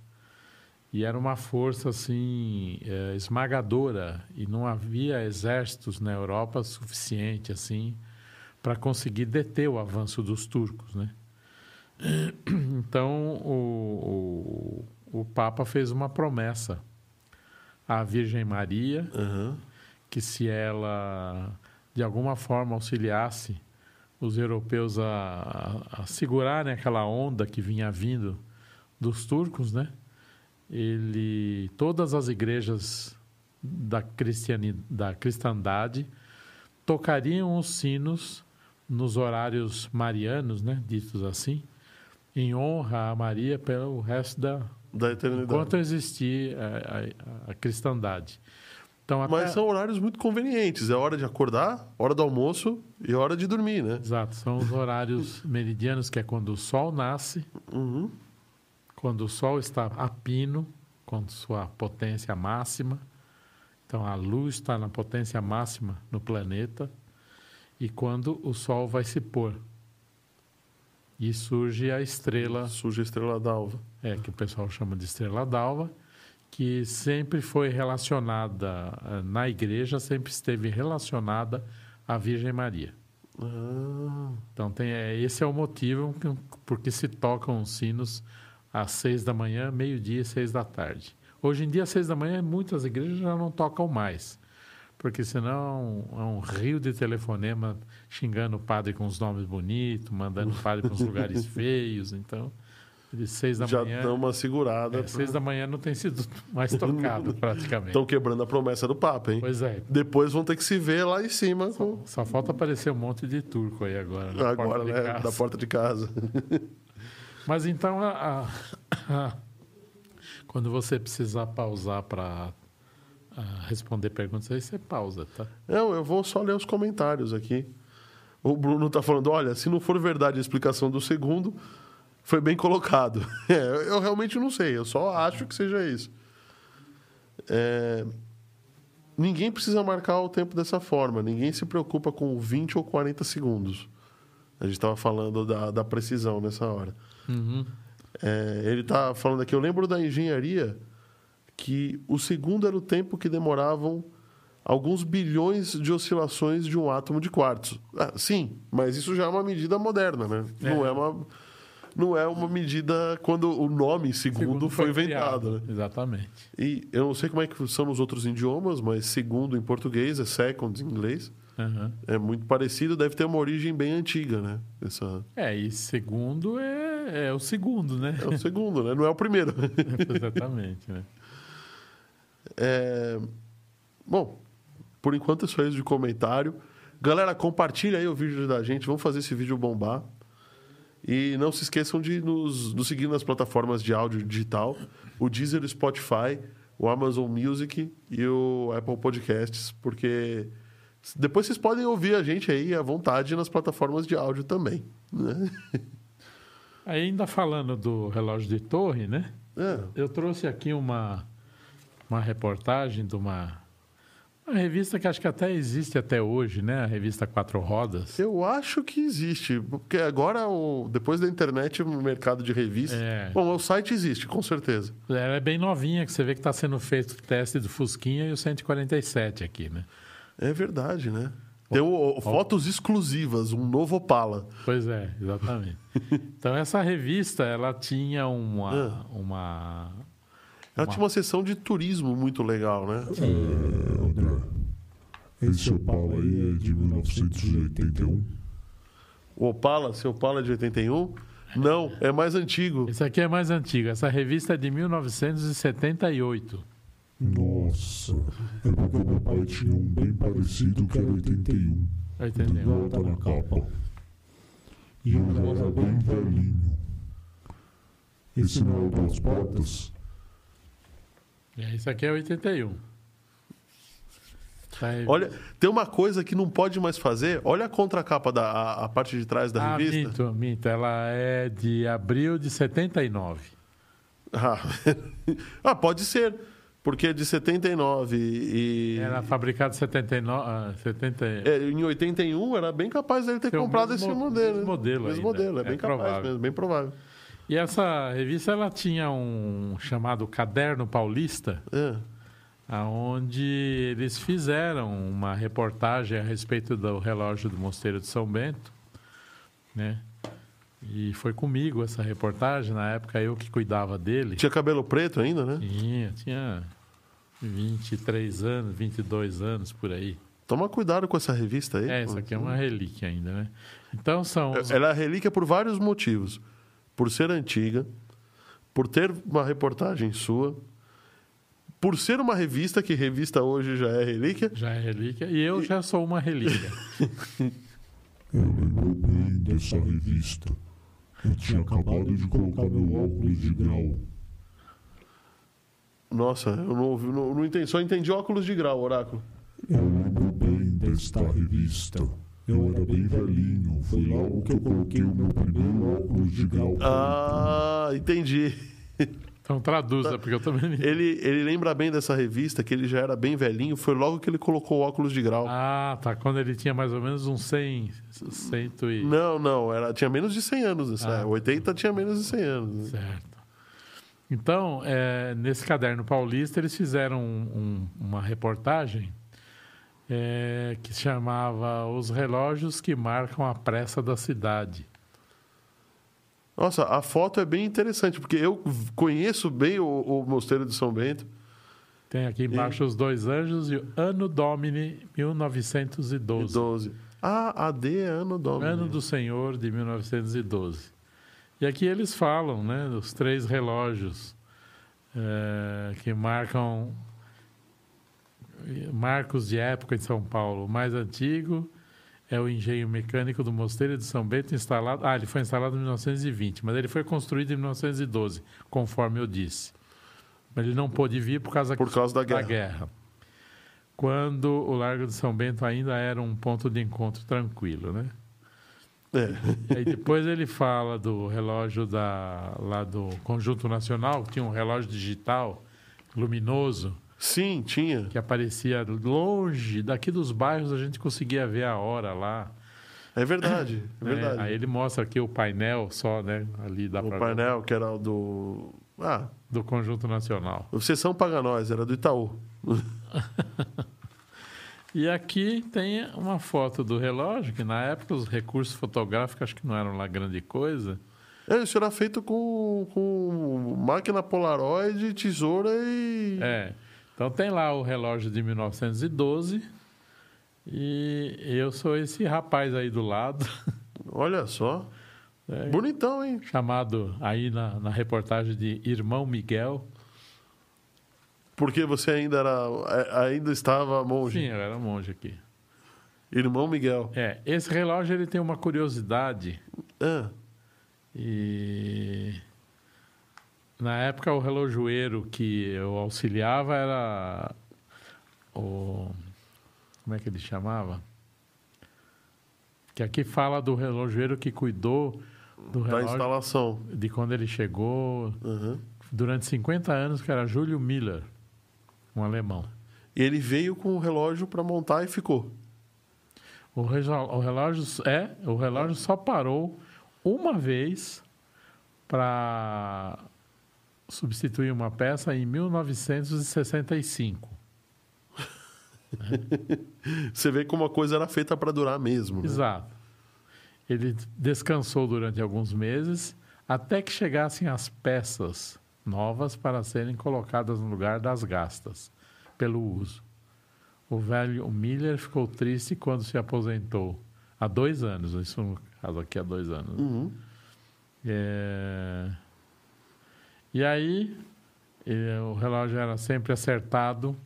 E era uma força assim é, esmagadora e não havia exércitos na Europa suficiente assim para conseguir deter o avanço dos turcos, né? Então o, o, o Papa fez uma promessa à Virgem Maria uhum que se ela de alguma forma auxiliasse os europeus a, a, a segurarem aquela onda que vinha vindo dos turcos, né? Ele, todas as igrejas da, cristianidade, da cristandade tocariam os sinos nos horários marianos, né? Ditos assim, em honra a Maria pelo resto da, da eternidade. Enquanto existir a, a, a cristandade. Então, até... Mas são horários muito convenientes. É hora de acordar, hora do almoço e hora de dormir, né? Exato. São os horários meridianos, que é quando o sol nasce, uhum. quando o sol está a pino, com sua potência máxima. Então, a luz está na potência máxima no planeta. E quando o sol vai se pôr. E surge a estrela. Surge a estrela d'alva. É, que o pessoal chama de estrela d'alva que sempre foi relacionada eh, na igreja, sempre esteve relacionada à Virgem Maria. Ah. Então tem, é, esse é o motivo porque se tocam os sinos às seis da manhã, meio-dia e seis da tarde. Hoje em dia, às seis da manhã, muitas igrejas já não tocam mais, porque senão é um rio de telefonema xingando o padre com os nomes bonitos, mandando o padre para os lugares feios. Então, de seis da já manhã. Já dão uma segurada. É, Seis da manhã não tem sido mais tocado, praticamente. Estão quebrando a promessa do Papa, hein? Pois é. Depois vão ter que se ver lá em cima. Só, com... só falta aparecer um monte de turco aí agora. Na agora, porta né? Da porta de casa. Mas então, a, a, a, quando você precisar pausar para responder perguntas, aí você pausa, tá? Não, eu vou só ler os comentários aqui. O Bruno está falando: olha, se não for verdade a explicação do segundo, foi bem colocado. É, eu realmente não sei, eu só acho que seja isso. É, ninguém precisa marcar o tempo dessa forma, ninguém se preocupa com 20 ou 40 segundos. A gente estava falando da, da precisão nessa hora. Uhum. É, ele está falando aqui, eu lembro da engenharia que o segundo era o tempo que demoravam alguns bilhões de oscilações de um átomo de quartzo. Ah, sim, mas isso já é uma medida moderna, né? Não é uma não é uma medida quando o nome segundo, Segundo foi, foi inventado, né? Exatamente. E eu não sei como é que são nos outros idiomas, mas segundo em português é second em inglês. Aham. É muito parecido, deve ter uma origem bem antiga, né? Essa É, e segundo é, é o segundo, né? é o segundo, né? Não é o primeiro. Exatamente, né? É, Bom, por enquanto é só isso de comentário. Galera, compartilha aí o vídeo da gente. Vamos fazer esse vídeo bombar. E não se esqueçam de nos, nos seguir nas plataformas de áudio digital. O Deezer, o Spotify, o Amazon Music e o Apple Podcasts. Porque depois vocês podem ouvir a gente aí à vontade nas plataformas de áudio também. Né? Ainda falando do relógio de torre, né? É. Eu trouxe aqui uma, uma reportagem de uma, uma revista que acho que até existe até hoje, né? A revista Quatro Rodas. Eu acho que existe, porque agora, depois da internet, o mercado de revistas. É. Bom, o site existe, com certeza. Ela é bem novinha, que você vê que está sendo feito o teste do Fusquinha e o 147 aqui, né? É verdade, né? Tem o- o- fotos exclusivas, um novo Opala. Pois é, exatamente. Então, essa revista, ela tinha uma... Ah. uma Ela tinha uma sessão de turismo muito legal, né? É, André, esse Opala aí é de 1981. O Opala, seu Opala é de 81? Não, é mais antigo. esse aqui é mais antigo. Essa revista é de 1978. Nossa, é porque o meu pai tinha um bem parecido que era 81. 81. Igual tá na capa. E eu já era bem velhinho. Esse não é o das portas? É, Esse aqui é 81. Tá aí. Olha, tem uma coisa que não pode mais fazer. Olha a contracapa da a, a parte de trás da ah, revista. minto, minto. Ela é de abril de 79. Ah, ah, pode ser. Porque é de 79 e. Era fabricado em 79, ah, 70, É, em 81 era bem capaz dele ter Tem o comprado mesmo esse mo- modelo. mesmo né? modelo Mesmo modelo, é É bem capaz provável. mesmo, bem provável. E essa revista ela tinha um chamado Caderno Paulista, É. onde eles fizeram uma reportagem a respeito do relógio do Mosteiro de São Bento, né? E foi comigo essa reportagem, na época eu que cuidava dele. Tinha cabelo preto ainda, né? Tinha, tinha 23 anos, 22 anos por aí. Toma cuidado com essa revista aí. É, pô. isso aqui é uma relíquia ainda, né? Então são os- Ela é relíquia por vários motivos. Por ser antiga, por ter uma reportagem sua, por ser uma revista, que revista hoje já é relíquia. já é relíquia e eu já sou uma relíquia. Eu lembro bem dessa revista. Eu tinha acabado de colocar meu óculos de grau. Nossa, eu não, ouvi- não, não entendi, só entendi óculos de grau, oráculo. Eu lembro bem desta revista. Eu era bem velhinho. Foi logo que eu coloquei o meu primeiro óculos de grau. Ah, entendi. Então traduza, porque eu também. Ele, ele lembra bem dessa revista, que ele já era bem velhinho, foi logo que ele colocou o óculos de grau. Ah, tá. Quando ele tinha mais ou menos uns 100, cento e... Não, não, era, tinha menos de 100 anos. Ah. 80 tinha menos de 100 anos. né? Certo. Então, é, nesse caderno paulista, eles fizeram um- um- uma reportagem é, que chamava Os Relógios que Marcam a Pressa da Cidade. Nossa, a foto é bem interessante, porque eu conheço bem o, o Mosteiro de São Bento. Tem aqui embaixo os dois anjos e o Ano Domini 1912. 12. Ah, AD é ano domini. Ano do Senhor de 1912. E aqui eles falam, né, dos três relógios eh, que marcam marcos de época em São Paulo. O mais antigo é o engenho mecânico do Mosteiro de São Bento, instalado. Ah, ele foi instalado em 1920, mas ele foi construído em 1912, conforme eu disse. Mas ele não pôde vir por causa, Por causa da guerra. guerra. Quando o Largo de São Bento ainda era um ponto de encontro tranquilo, né? É. Aí depois ele fala do relógio da, lá do Conjunto Nacional, que tinha um relógio digital luminoso Sim, tinha. que aparecia longe, daqui dos bairros a gente conseguia ver a hora lá. É verdade, é verdade. Aí ele mostra aqui o painel só, né? Ali dá o pra ver, painel, que era o do. Ah, do Conjunto Nacional. o Sessão Paga Nós, era do Itaú. E aqui tem uma foto do relógio, que na época os recursos fotográficos acho que não eram lá grande coisa. É, isso era feito com, com máquina Polaroid, tesoura e. É. Então tem lá o relógio de 1912 e eu sou esse rapaz aí do lado, Olha só. É. Bonitão, hein? chamado aí na, na reportagem de Irmão Miguel. Porque você ainda era. é, ainda estava monge. Sim, eu era monge aqui. Irmão Miguel. É, esse relógio ele tem uma curiosidade Ah, e na época o relojoeiro que eu auxiliava era o como é que ele chamava? Que aqui fala do relojoeiro que cuidou do da relógio instalação. de quando ele chegou Uhum. durante 50 anos, que era Júlio Miller, um alemão. Ele veio com o relógio para montar e ficou. O, rejo- o relógio é, o relógio só parou uma vez para substituir uma peça em 1965. Você vê como a coisa era feita para durar mesmo. né? Exato. Ele descansou durante alguns meses até que chegassem as peças novas para serem colocadas no lugar das gastas pelo uso. O velho Miller ficou triste quando se aposentou há dois anos, isso no caso aqui há dois anos. Uhum. É, E aí, eh, o relógio era sempre acertado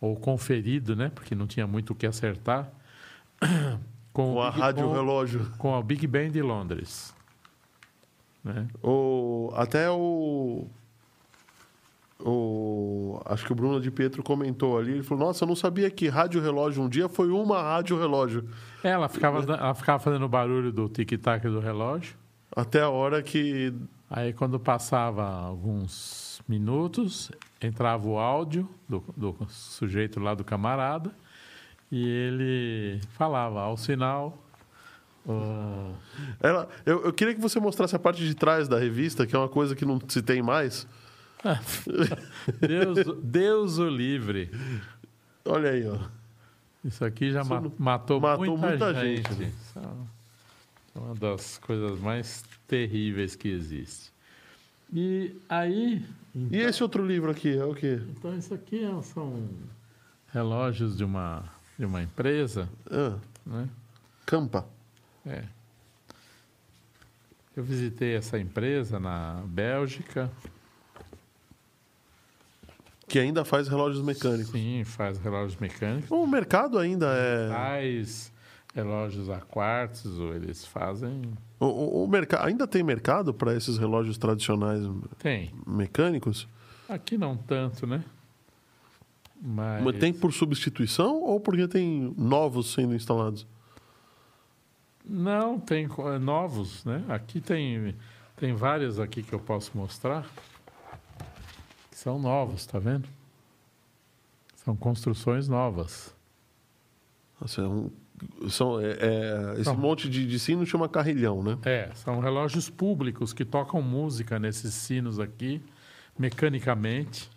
ou conferido, né? Porque não tinha muito o que acertar. Com, Com a Big- rádio com- relógio. com a Big Ben de Londres. Né? O, até o, o. Acho que o Bruno de Pietro comentou ali. Ele falou: Nossa, eu não sabia que rádio relógio um dia foi uma rádio relógio. Ela ficava, ela ficava fazendo o barulho do tic-tac do relógio. Até a hora que. Aí, quando passava alguns minutos, entrava o áudio do, do sujeito lá do camarada e ele falava ao sinal. ah, Ela, eu, eu queria que você mostrasse a parte de trás da revista, que é uma coisa que não se tem mais. Deus, Deus o livre. Olha aí, ó. Isso aqui já Isso ma- matou, matou muita, muita gente. gente, é uma das coisas mais terríveis que existe. E aí. E esse outro livro aqui é o quê? Então, isso aqui é- são relógios de uma, de uma empresa, Ah, né? Campa. É. Eu visitei essa empresa na Bélgica. Que ainda faz relógios mecânicos. Sim, faz relógios mecânicos. O mercado ainda é. Faz relógios a quartzo, eles fazem. O, o, o merca... Ainda tem mercado para esses relógios tradicionais Tem. mecânicos? Aqui não tanto, né? Mas, Mas tem por substituição ou porque tem novos sendo instalados? Não, tem co- novos, né? Aqui tem, tem vários aqui que eu posso mostrar. Que são novos, tá vendo? São construções novas. Nossa, é um- são, é- é- esse monte de, de sino chama carrilhão, né? É, são relógios públicos que tocam música nesses sinos aqui, mecanicamente.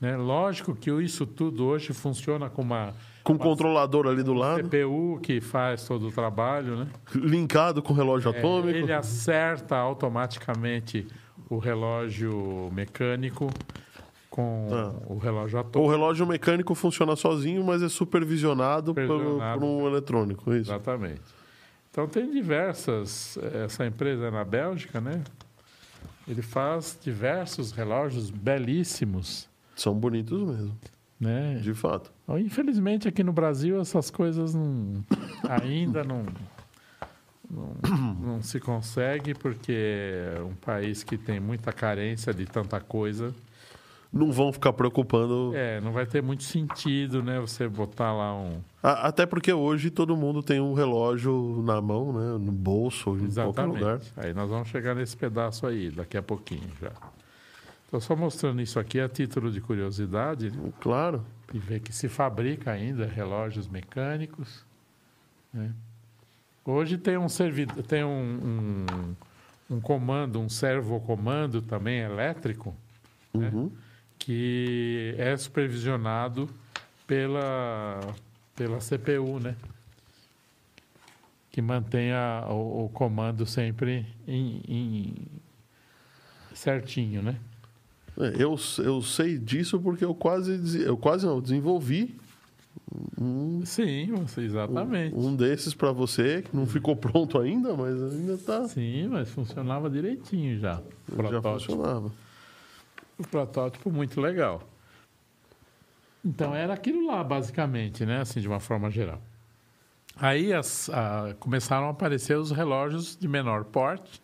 Né? Lógico que isso tudo hoje funciona com uma Com um controlador ali do lado, CPU que faz todo o trabalho, né? linkado com relógio É, atômico. ele acerta automaticamente o relógio mecânico com Ah. o relógio O atômico. relógio mecânico funciona sozinho, mas é supervisionado, Supervisionado. por um eletrônico. Isso. Exatamente. Então tem diversas. Essa empresa é na Bélgica, né? Ele faz diversos relógios belíssimos, São bonitos mesmo, né? de fato. Infelizmente aqui no Brasil essas coisas não, ainda não, não, não se consegue porque é um país que tem muita carência de tanta coisa. Não vão ficar preocupando. É, não vai ter muito sentido, né? Você botar lá um. A- Até porque hoje todo mundo tem um relógio na mão, né? No bolso, em qualquer lugar. Aí nós vamos chegar nesse pedaço aí, daqui a pouquinho já. Estou só mostrando isso aqui a título de curiosidade Claro. e ver que se fabrica ainda relógios mecânicos. né? Hoje tem um servidor, tem um, um, um comando, um servocomando também elétrico, Uhum. Que é supervisionado pela, pela CPU, né? Que mantenha o, o comando sempre em, em certinho, né? É, Eu, eu sei disso porque eu quase, eu quase não, desenvolvi um, Sim, você, exatamente. um desses para você, que não ficou pronto ainda, mas ainda tá. Sim, mas funcionava direitinho já. Já funcionava. O protótipo muito legal. Então era aquilo lá, basicamente, né? Assim, de uma forma geral. Aí as- a- começaram a aparecer os relógios de menor porte,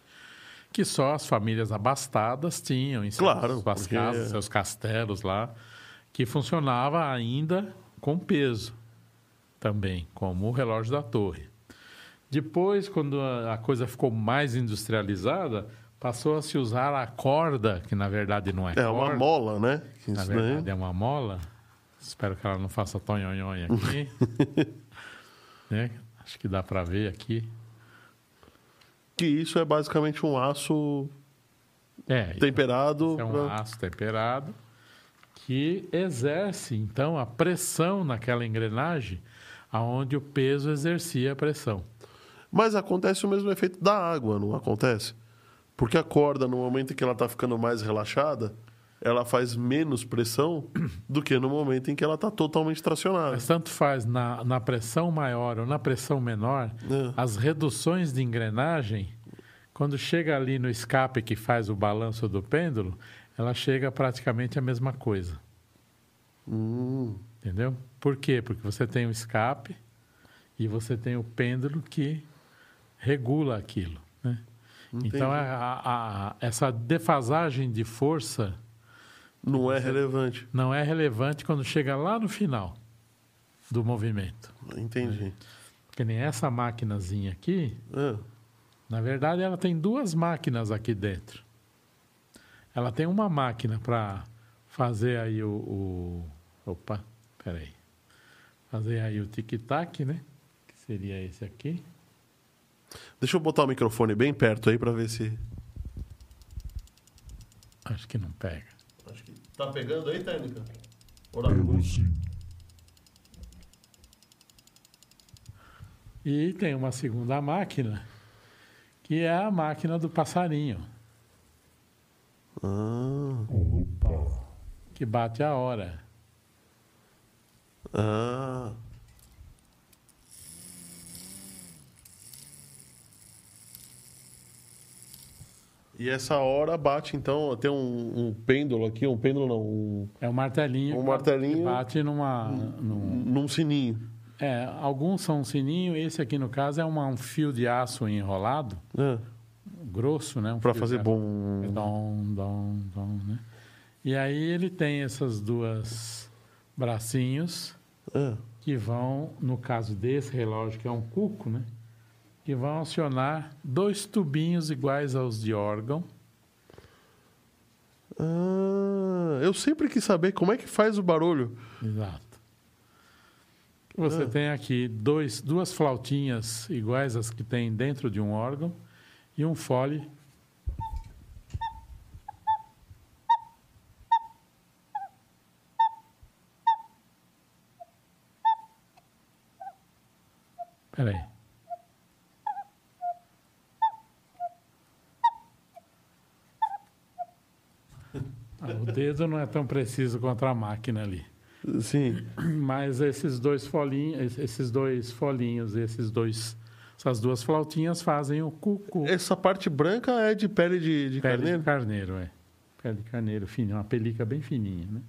que só as famílias abastadas tinham em seus, Claro, suas porque- casas, seus castelos lá, que funcionava ainda com peso também, como o relógio da torre. Depois, quando a a coisa ficou mais industrializada, passou a se usar a corda, que na verdade não é, É uma corda, mola, né? Que na daí- verdade é uma mola. Espero que ela não faça tonhonhonha aqui. né? Acho que dá para ver aqui. Que isso é basicamente um aço É, temperado. é um pra- aço temperado que exerce, então, a pressão naquela engrenagem aonde o peso exercia a pressão. Mas acontece o mesmo efeito da água, não acontece? Porque a corda, no momento em que ela está ficando mais relaxada, ela faz menos pressão do que no momento em que ela está totalmente tracionada. Mas tanto faz na, na pressão maior ou na pressão menor, É. as reduções de engrenagem, quando chega ali no escape que faz o balanço do pêndulo, ela chega praticamente a mesma coisa. Hum, Entendeu? Por quê? Porque você tem o escape e você tem o pêndulo que regula aquilo. Entendi. Então, a- a- a- essa defasagem de força não é relevante. não é relevante quando chega lá no final do movimento. Entendi. Que nem essa maquinazinha aqui, É. na verdade, ela tem duas máquinas aqui dentro. Ela tem uma máquina para fazer aí o, o. Opa, peraí. Fazer aí o tic-tac, né? Que seria esse aqui. Deixa eu botar o microfone bem perto aí para ver se. Acho que não pega. Acho que tá pegando aí, técnica? Pegou sim. E tem uma segunda máquina, que é a máquina do passarinho, Ah, Opa. que bate a hora. ah. E essa hora bate, então, tem um, um pêndulo aqui, um pêndulo não, um, É um martelinho, Um que martelinho. bate numa. num- num sininho. É, alguns são um sininho, esse aqui no caso é uma- um fio de aço enrolado, né? grosso, né? Um Para fazer bom. É Dom, dom, dom, né? E aí ele tem essas duas bracinhos É. que vão, no caso desse relógio, que é um cuco, né? Que vão acionar dois tubinhos iguais aos de órgão. Ah, eu sempre quis saber como é que faz o barulho. Exato. Você Ah. tem aqui dois, duas flautinhas iguais às que tem dentro de um órgão e um fole. Peraí. O dedo não é tão preciso quanto a máquina ali. Sim. Mas esses dois folinhos, esses dois folinhos, esses dois, essas duas flautinhas fazem o cucu. Essa parte branca é de pele de, de Pele carneiro? de carneiro, é. Pele de carneiro fininha, uma pelica bem fininha, né?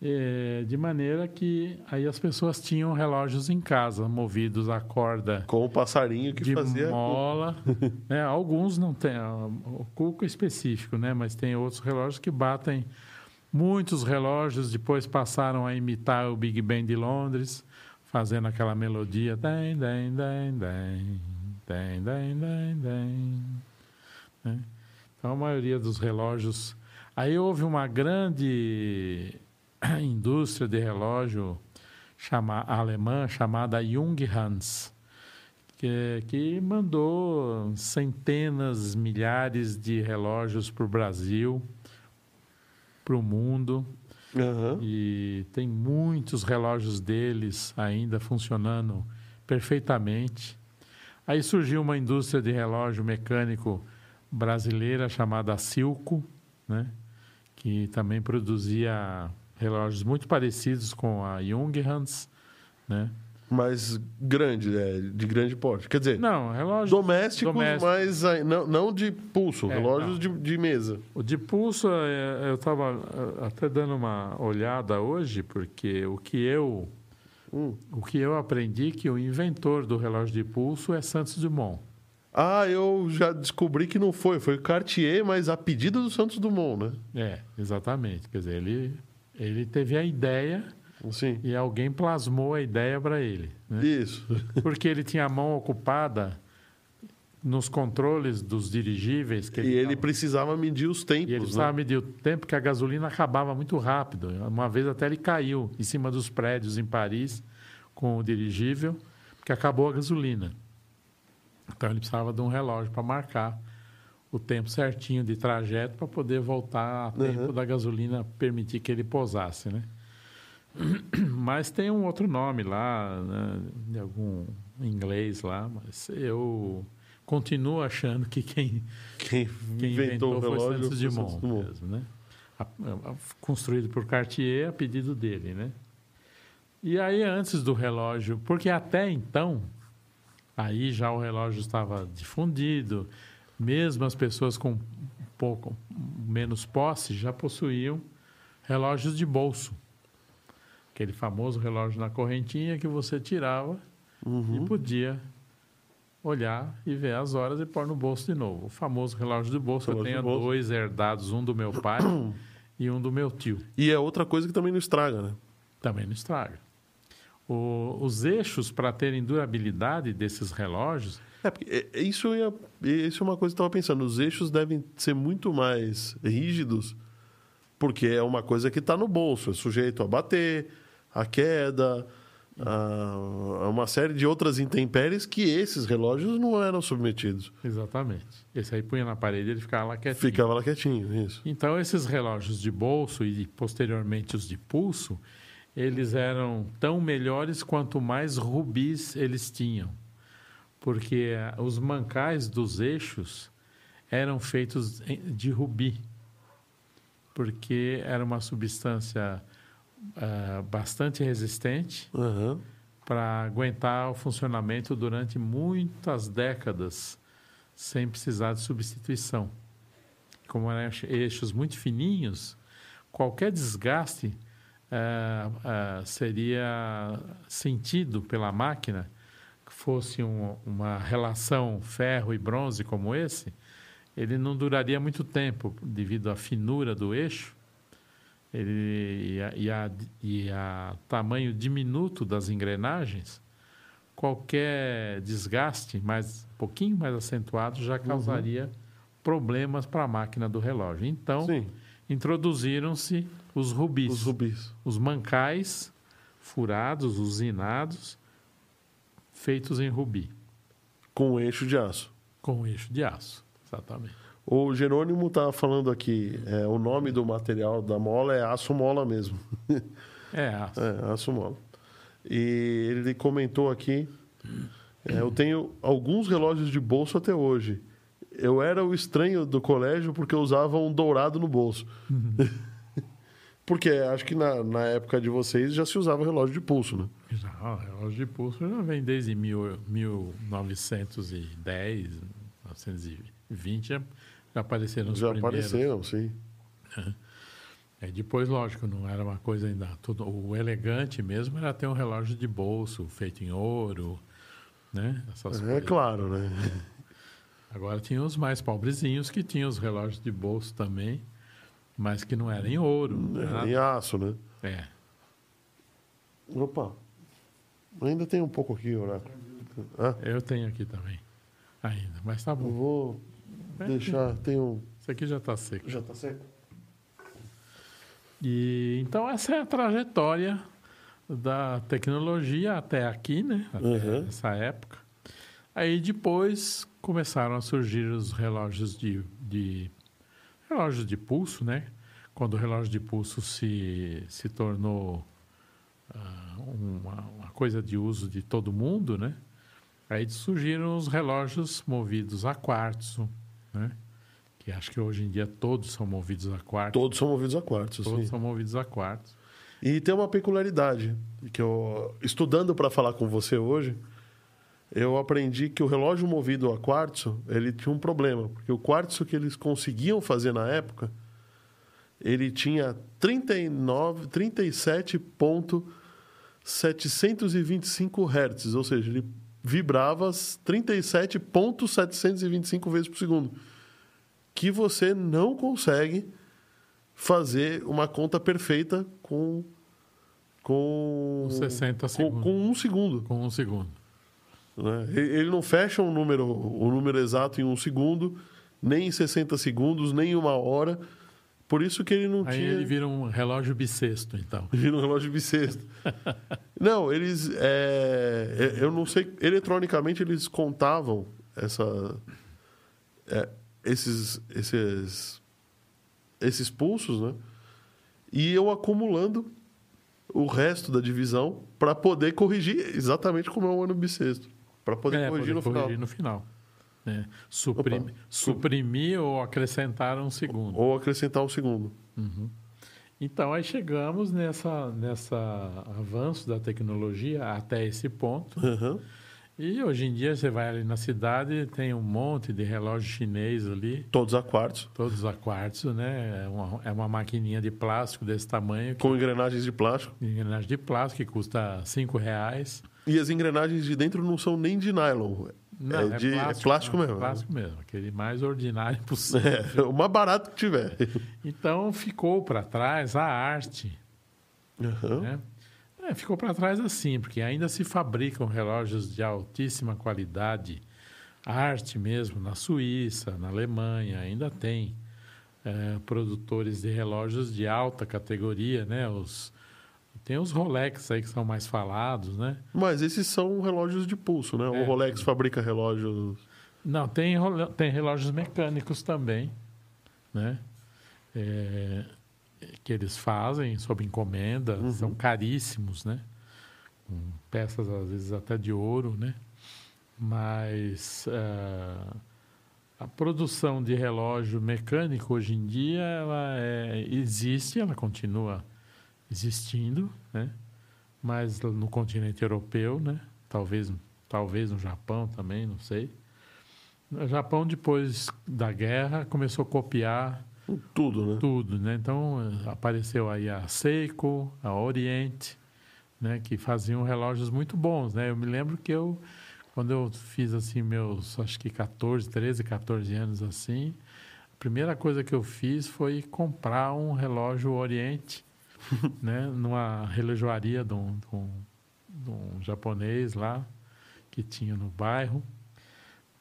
É, de maneira que aí as pessoas tinham relógios em casa, movidos a corda Com o passarinho que de fazia. mola. né? Alguns não tem, ó, o cuco é específico, né? Mas tem outros relógios que batem. Muitos relógios depois passaram a imitar o Big Ben de Londres, fazendo aquela melodia. Né? Então a maioria dos relógios. Aí houve uma grande indústria de relógio chama, alemã chamada Junghans que, que mandou centenas, milhares de relógios para o Brasil, para o mundo. Aham. e tem muitos relógios deles ainda funcionando perfeitamente. Aí surgiu uma indústria de relógio mecânico brasileira chamada Silco, né? que também produzia relógios muito parecidos com a Junghans, né? Mas grande, é, de grande porte. Quer dizer, Não, relógios domésticos, domésticos. mas não, não de pulso, É, relógios de, de mesa. O de pulso, é, eu estava até dando uma olhada hoje, porque o que eu Hum. o que eu aprendi que o inventor do relógio de pulso é Santos Dumont. Ah, eu já descobri que não foi. Foi o Cartier, mas a pedido do Santos Dumont, né? É, exatamente. Quer dizer, ele ele teve a ideia Sim. e alguém plasmou a ideia para ele, né? Isso. Porque ele tinha a mão ocupada nos controles dos dirigíveis que E ele precisava medir os E ele tempos, precisava né? medir o tempo que a gasolina acabava muito rápido. Uma vez até ele caiu em cima dos prédios em Paris com o dirigível, porque acabou a gasolina. Então ele precisava de um relógio para marcar o tempo certinho de trajeto para poder voltar a tempo Uhum. da gasolina permitir que ele pousasse, né? Mas tem um outro nome lá, né, de algum inglês lá, mas eu continuo achando que quem Quem, quem inventou, o foi relógio Santos foi Dumont, Santos Dumont. mesmo, né? Construído por Cartier a pedido dele, né? E aí antes do relógio, porque até então aí já o relógio estava difundido, mesmo as pessoas com um pouco menos posse já possuíam relógios de bolso. Aquele famoso relógio na correntinha que você tirava Uhum. e podia olhar e ver as horas e pôr no bolso de novo. O famoso relógio de bolso. Relógio eu tenho dois herdados, um do meu pai e um do meu tio. E é outra coisa que também não estraga, né? Também não estraga. O- os eixos, para terem durabilidade desses relógios, É, é- é isso, ia, isso é uma coisa que eu estava pensando. Os eixos devem ser muito mais rígidos, porque é uma coisa que está no bolso, é sujeito a bater, a queda, a, a uma série de outras intempéries que esses relógios não eram submetidos. exatamente. Esse aí punha na parede ele ficava lá quietinho. Ficava lá quietinho, isso. Então, esses relógios de bolso e posteriormente os de pulso, eles eram tão melhores quanto mais rubis eles tinham. Porque eh, os mancais dos eixos eram feitos de rubi. Porque era uma substância ah, bastante resistente Aham. para aguentar o funcionamento durante muitas décadas sem precisar de substituição. Como eram eixo- eixos muito fininhos, qualquer desgaste ah, ah, seria sentido pela máquina, que fosse um- uma relação ferro e bronze como esse, ele não duraria muito tempo devido à finura do eixo ele, e, a, e, a, e a tamanho diminuto das engrenagens, qualquer desgaste mais um pouquinho mais acentuado já causaria problemas para a máquina do relógio. Então, introduziram-se os rubis, os rubis. os mancais furados, usinados, feitos em rubi, Com eixo de aço. com eixo de aço. Exatamente. O Jerônimo está falando aqui, é, o nome do material da mola é aço mola mesmo. É aço. É, aço mola. E ele comentou aqui: é, eu tenho alguns relógios de bolso até hoje. Eu era o estranho do colégio porque eu usava um dourado no bolso. porque acho que na, na época de vocês já se usava relógio de pulso, né? Já, o relógio de pulso já vem desde mil, 1910, 1920, já, já apareceram os já primeiros. apareceram, sim. É, depois, lógico, não era uma coisa ainda. Tudo, o elegante mesmo era ter um relógio de bolso feito em ouro, né? Essas É coisas. claro, né? Agora tinha os mais pobrezinhos que tinham os relógios de bolso também, mas que não eram em ouro. Em nada. aço, né? É. Opa. Ainda tem um pouco aqui, Horácio. Ah, Eu tenho aqui também, ainda, mas tá eu bom. vou É, deixar. Tem um. Isso aqui já está seco. Já tá seco? E então essa é a trajetória da tecnologia até aqui, né? Até Uhum. essa época. Aí depois começaram a surgir os relógios de, de relógios de pulso, né? quando o relógio de pulso se, se tornou ah, uma, uma coisa de uso de todo mundo, né? Aí surgiram os relógios movidos a quartzo, né? Que acho que hoje em dia todos são movidos a quartzo. Todos são movidos a quartzo, Todos sim. são movidos a quartzo. E tem uma peculiaridade que eu, estudando para falar com você hoje, eu aprendi que o relógio movido a quartzo, ele tinha um problema, porque o quartzo que eles conseguiam fazer na época, ele tinha 39, 37.725 Hz, ou seja, ele vibrava 37.725 vezes por segundo, que você não consegue fazer uma conta perfeita com com Com 60 com, segundos. com um segundo. Com um segundo. né? Ele não fecha um número, o número exato em um segundo, nem em 60 segundos, nem em uma hora. Por isso que ele não Aí tinha. ele vira um relógio bissexto, então. Vira um relógio bissexto. não, eles. é, é, eu não sei. Eletronicamente eles contavam essa, é, esses, esses, esses pulsos, né? E eu acumulando o resto da divisão para poder corrigir exatamente como é o ano bissexto. Para poder É, corrigir poder no final. corrigir no final. É. Suprim- suprimir ou acrescentar um segundo. Ou acrescentar um segundo. Então, aí chegamos nessa, nessa avanço da tecnologia até esse ponto. Aham. E hoje em dia você vai ali na cidade tem um monte de relógio chinês ali, Todos a quartzo, todos a quartzo, né? É uma, é uma maquininha de plástico desse tamanho, que, com engrenagens de plástico. engrenagem de plástico, que custa cinco reais. E as engrenagens de dentro não são nem de nylon. Não, é, de, é plástico né? mesmo. Plástico mesmo, aquele mais ordinário possível. É, o mais barato que tiver. Então ficou para trás a arte. Aham. Né? É, ficou para trás assim, porque ainda se fabricam relógios de altíssima qualidade, arte mesmo, na Suíça, na Alemanha, ainda tem é, produtores de relógios de alta categoria, né? Os, tem os Rolex aí que são mais falados, né? Mas esses são relógios de pulso, né? O É. Rolex fabrica relógios. Não, tem, tem relógios mecânicos também, né? É, que eles fazem sob encomenda, são caríssimos, né? Com peças às vezes até de ouro, né? Mas ah, a produção de relógio mecânico hoje em dia ela é- existe, ela continua existindo, né? Mas no continente europeu, né? Talvez, talvez no Japão também, não sei. O Japão, depois da guerra, começou a copiar Tudo, né? tudo, né? Então, apareceu aí a Seiko, a Oriente, né? Que faziam relógios muito bons, né? Eu me lembro que eu, quando eu fiz, assim, meus, acho que 14, 13, 14 anos, assim, a primeira coisa que eu fiz foi comprar um relógio Oriente, né? Numa relojoaria de um, de um- de um japonês lá, que tinha no bairro.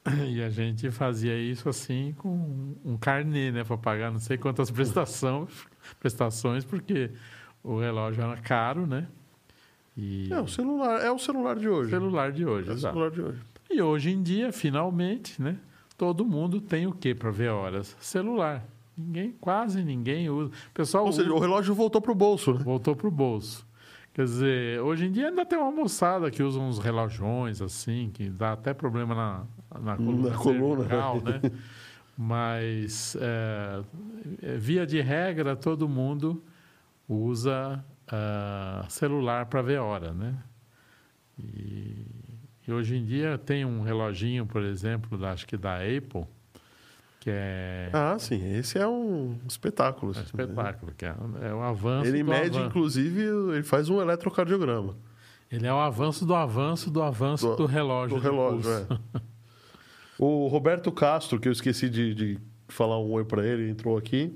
E a gente fazia isso assim com um carnê, né? Para pagar não sei quantas prestações, prestações, porque o relógio era caro, né? E É o celular, é o celular de hoje. celular de hoje, É o celular de hoje. E hoje em dia, finalmente, né? Todo mundo tem o que para ver horas? Celular. Ninguém, quase ninguém usa. O pessoal Ou seja, usa- o relógio voltou pro bolso, né? voltou pro bolso. Quer dizer, hoje em dia ainda tem uma moçada que usa uns relojões assim, que dá até problema na, na coluna, Na coluna. cervical, né? Mas, é, é, via de regra, todo mundo usa ah, celular para ver hora, né? E, e hoje em dia tem um reloginho, por exemplo, da, acho que da Apple, que é, Ah, sim. Esse é um espetáculo. é um assim, espetáculo, que é, é o avanço Ele mede, avanço. inclusive, ele faz um eletrocardiograma Ele é o avanço do avanço do avanço do, Do- relógio. do relógio. É. o Roberto Castro, que eu esqueci de, de falar um oi para ele, entrou aqui.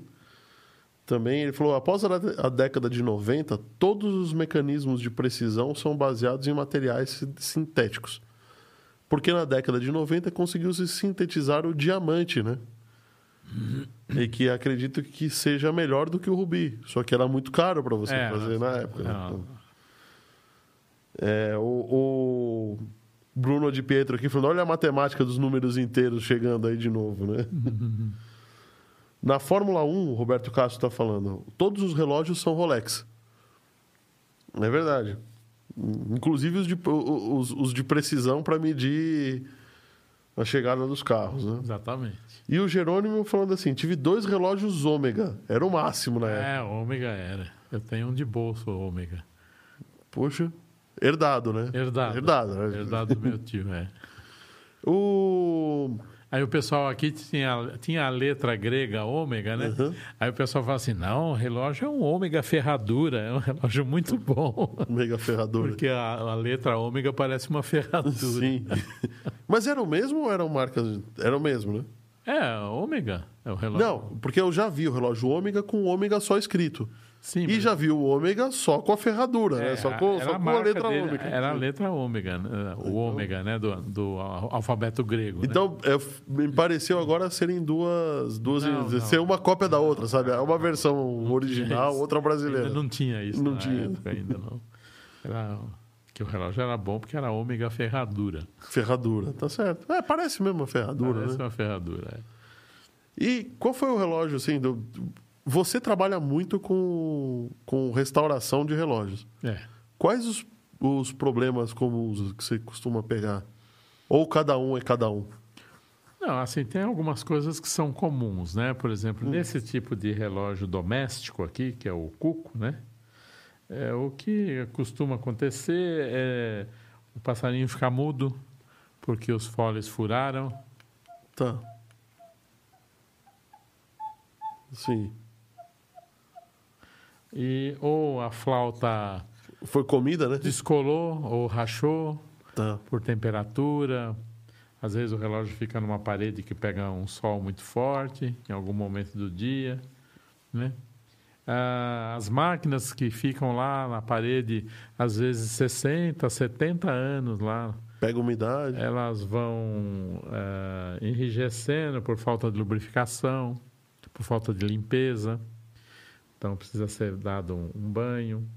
Também ele falou: após a, década de 90, todos os mecanismos de precisão são baseados em materiais si- sintéticos. Porque na década de 90 conseguiu-se sintetizar o diamante, né? E que acredito que seja melhor do que o rubi. Só que era muito caro para você É, fazer na época. né? Não, É, o, o Bruno de Pietro aqui falando: olha a matemática dos números inteiros chegando aí de novo, né? Na Fórmula 1, o Roberto Castro está falando, todos os relógios são Rolex. É verdade. Inclusive os de, os, os de precisão para medir a chegada dos carros. Né? Exatamente. E o Jerônimo falando assim: tive dois relógios ômega. Era o máximo na época. É, ômega era. Eu tenho um de bolso ômega. Poxa, herdado, né? Herdado. Herdado, né? Herdado do meu tio, é. O. Aí o pessoal aqui tinha, tinha a letra grega ômega, né? Uhum. Aí o pessoal fala assim: não, o relógio é um ômega ferradura, é um relógio muito bom. Mega ferradura. Porque a, a letra ômega parece uma ferradura. Sim. Mas era o mesmo ou eram marcas. Era o mesmo, né? É, ômega é o relógio. Não, porque eu já vi o relógio ômega com ômega só escrito. Sim, E já vi o ômega só com a ferradura, né? É, Só com, só com a letra dele, ômega. Era a letra ômega, né? o ômega, né? Do, do al- alfabeto grego. né? Então, é, me pareceu agora serem duas. duas Não, não. ser uma cópia da outra, sabe? É uma versão original, outra brasileira. Ainda não tinha isso Não tinha. ainda, não. Era, que o relógio era bom porque era ômega ferradura. Ferradura, tá certo. É, parece mesmo uma ferradura, Parece né? uma ferradura. é. E qual foi o relógio, assim, do... Você trabalha muito com, com restauração de relógios. É. Quais os, os problemas comuns que você costuma pegar? Ou cada um é cada um? Não, assim, tem algumas coisas que são comuns, né? Por exemplo, nesse tipo de relógio doméstico aqui, que é o cuco, né? É, o que costuma acontecer é o passarinho ficar mudo porque os foles furaram. Tá. Sim. E ou a flauta Foi comida, né? descolou ou rachou Tá. por temperatura. Às vezes o relógio fica numa parede que pega um sol muito forte em algum momento do dia, né? Ah, as máquinas que ficam lá na parede, às vezes 60, 70 anos lá, Pega umidade. elas vão ah, enrijecendo por falta de lubrificação, por falta de limpeza. Então precisa ser dado um, um banho.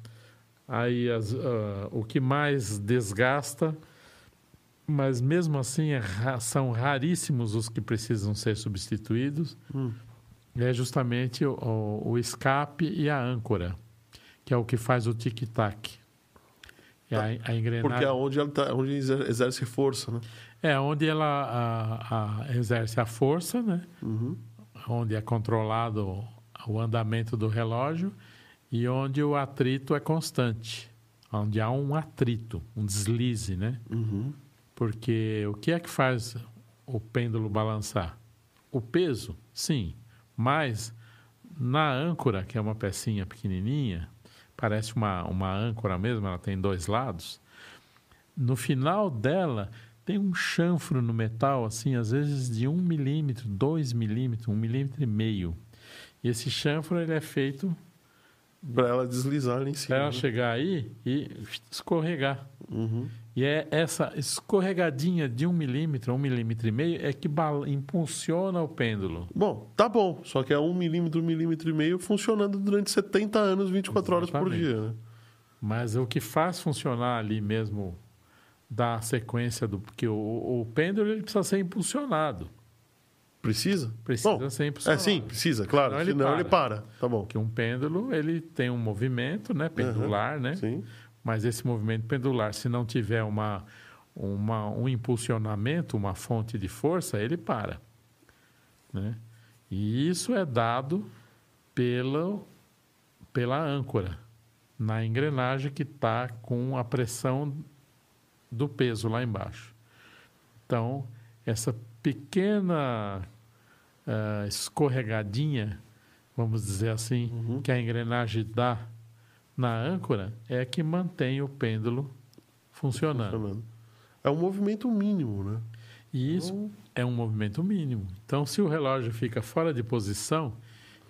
Aí as- ah, o que mais desgasta, mas mesmo assim é são raríssimos os que precisam ser substituídos, Hum. é justamente o, o- o escape e a âncora, que é o que faz o tic-tac. É a, a engrenagem. Porque é onde, ela tá, onde exer- exerce força, né? É onde ela a- a- exerce a força, né? Uhum. onde é controlado o andamento do relógio e onde o atrito é constante, onde há um atrito, um deslize, né? Uhum. Porque o que é que faz o pêndulo balançar? O peso, sim, mas na âncora, que é uma pecinha pequenininha, parece uma, uma âncora mesmo, ela tem dois lados. No final dela tem um chanfro no metal, assim, às vezes de um milímetro, dois milímetros, um milímetro e meio. E esse chanfro ele é feito Pra ela deslizar ali em cima. para ela né? chegar aí e escorregar. Uhum. E é essa escorregadinha de um milímetro, um milímetro e meio, é que impulsiona o pêndulo. Bom, tá bom. Só que é um milímetro, um milímetro e meio funcionando durante 70 anos, 24 horas por Exatamente. dia, né? Mas o que faz funcionar ali mesmo da sequência do. Porque o, o pêndulo ele precisa ser impulsionado. Precisa? Precisa Bom, ser É, impulsionado. sim, precisa, claro. Senão ele Senão para. ele para. Tá bom. Porque um pêndulo ele tem um movimento né, pendular, né? Sim. Mas esse movimento pendular, se não tiver uma, uma, um impulsionamento, uma fonte de força, ele para. Né? E isso é dado pela, pela âncora, na engrenagem que está com a pressão do peso lá embaixo. Então, essa pequena ah, escorregadinha, vamos dizer assim, Uhum. que a engrenagem dá na âncora é que mantém o pêndulo funcionando. Funcionando. É um movimento mínimo, né? E isso é um movimento mínimo. Então, se o relógio fica fora de posição,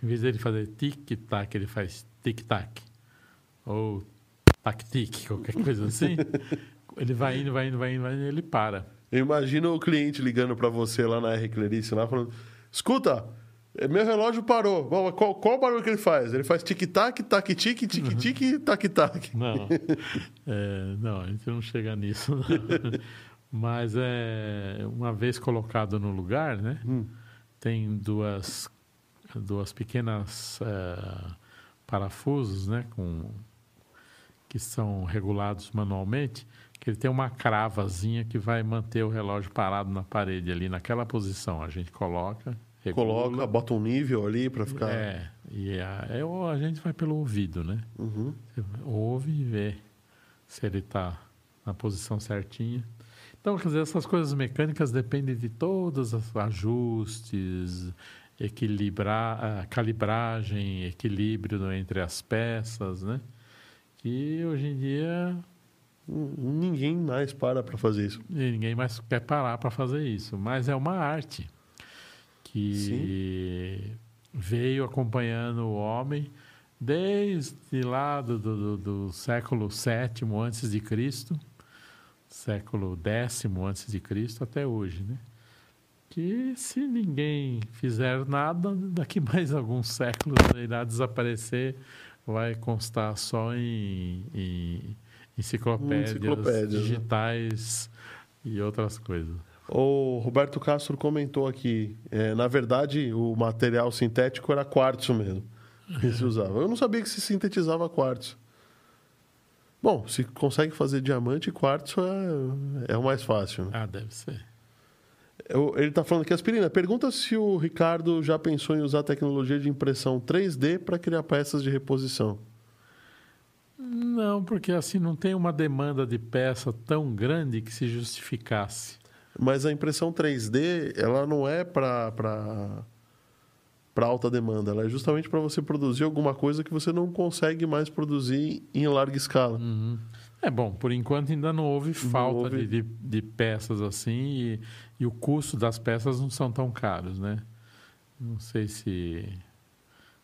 em vez dele fazer tic-tac, ele faz tic-tac. Ou tac-tic, qualquer coisa assim. ele vai indo, vai indo, vai indo, vai indo, ele para. Eu imagino o cliente ligando pra você lá na R Clerice, lá falando: escuta, eh, meu relógio parou. Qual, qual o barulho que ele faz? Ele faz tic-tac, tac-tic, tic-tic, tac-tac. Não, É, não, a gente não chega nisso. não. Mas é uma vez colocado no lugar, né? Hum. Tem duas duas pequenas eh, parafusos, né, com que são regulados manualmente, que ele tem uma cravazinha que vai manter o relógio parado na parede ali naquela posição. A gente coloca, regula, Coloca, bota um nível ali para ficar. é, e a, é a gente vai pelo ouvido, né? Uhum. Ouve e vê se ele está na posição certinha. Então, quer dizer, essas coisas mecânicas dependem de todos os ajustes, equilibrar, calibragem, equilíbrio entre as peças, né? Que hoje em dia Ninguém mais para para fazer isso. ninguém mais quer parar para fazer isso. Mas é uma arte que veio acompanhando o homem desde lá do, do, do- do século VII antes de Cristo, século X antes de Cristo até hoje, né? Que se ninguém fizer nada, daqui mais alguns séculos irá desaparecer, vai constar só em, em enciclopédias, Enciclopédias, né? digitais e outras coisas. O Roberto Castro comentou aqui, é, na verdade, o material sintético era quartzo mesmo, que se usava. Eu não sabia que se sintetizava quartzo. Bom, se consegue fazer diamante, quartzo é, é o mais fácil. Né? Ah, deve ser. Eu- ele está falando aqui, aspirina, pergunta se o Ricardo já pensou em usar tecnologia de impressão 3D para criar peças de reposição. Não, porque assim não tem uma demanda de peça tão grande que se justificasse. Mas a impressão 3D, ela não é para para alta demanda, ela é justamente para você produzir alguma coisa que você não consegue mais produzir em larga escala. Uhum. É bom, por enquanto ainda não houve falta houve. De, de, de peças assim e, e o custo das peças não são tão caros, né? Não sei se,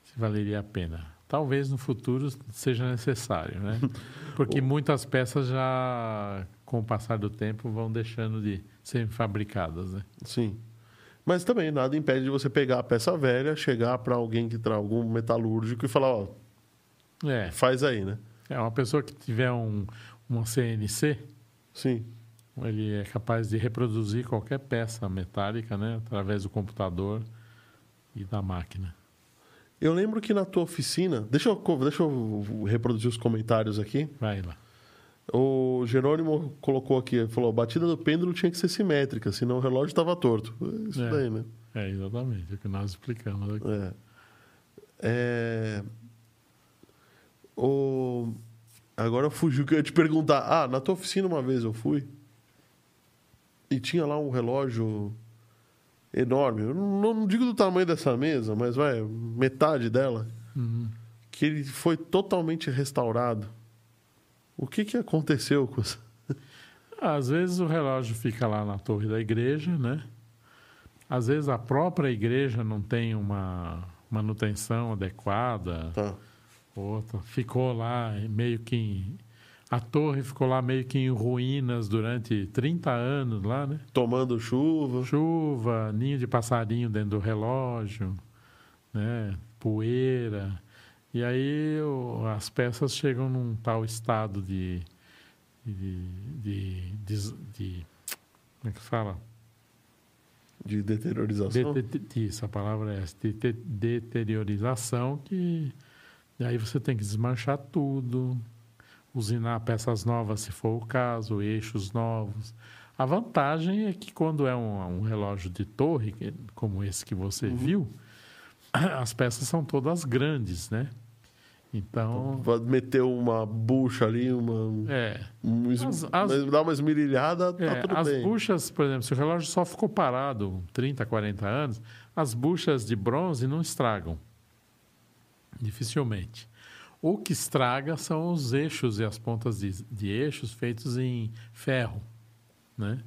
se valeria a pena. Talvez no futuro seja necessário, né? Porque muitas peças já, com o passar do tempo, vão deixando de serem fabricadas, né? Sim. Mas também nada impede de você pegar a peça velha, chegar para alguém que traz algum metalúrgico e falar, ó, É, faz aí, né? é uma pessoa que tiver um, uma CNC, Sim. Ele é capaz de reproduzir qualquer peça metálica, né, através do computador e da máquina. Eu lembro que na tua oficina, deixa eu, deixa eu reproduzir os comentários aqui. Vai lá. O Jerônimo colocou aqui, falou, a batida do pêndulo tinha que ser simétrica, senão o relógio estava torto. É Isso É. daí, né? É exatamente o que nós explicamos aqui. É. É... O... Agora fugiu que eu ia te perguntar. Ah, na tua oficina uma vez eu fui e tinha lá um relógio enorme. Eu não, não digo do tamanho dessa mesa, mas vai, metade dela. Uhum. Que ele foi totalmente restaurado. O que, que aconteceu com isso? Às vezes o relógio fica lá na torre da igreja, né? Às vezes a própria igreja não tem uma manutenção adequada. Tá. Outra ficou lá meio que a torre ficou lá meio que em ruínas durante 30 anos lá, né? Tomando chuva. Chuva, ninho de passarinho dentro do relógio, né? poeira. E aí o- as peças chegam num tal estado de. de, de, de- de- como é que fala? De deteriorização. De, de, isso, a palavra é essa, de, de- deteriorização que e aí você tem que desmanchar tudo, usinar peças novas se for o caso, eixos novos. A vantagem é que quando é um, um relógio de torre, como esse que você Uhum. viu, as peças são todas grandes, né? Então, Vai meter uma bucha ali, uma. é, um As- as- dá uma esmerilhada, tá É, tudo as bem. buchas, por exemplo, se o relógio só ficou parado 30, 40 anos, as buchas de bronze não estragam. Dificilmente. O que estraga são os eixos e as pontas de, de eixos feitos em ferro. Né?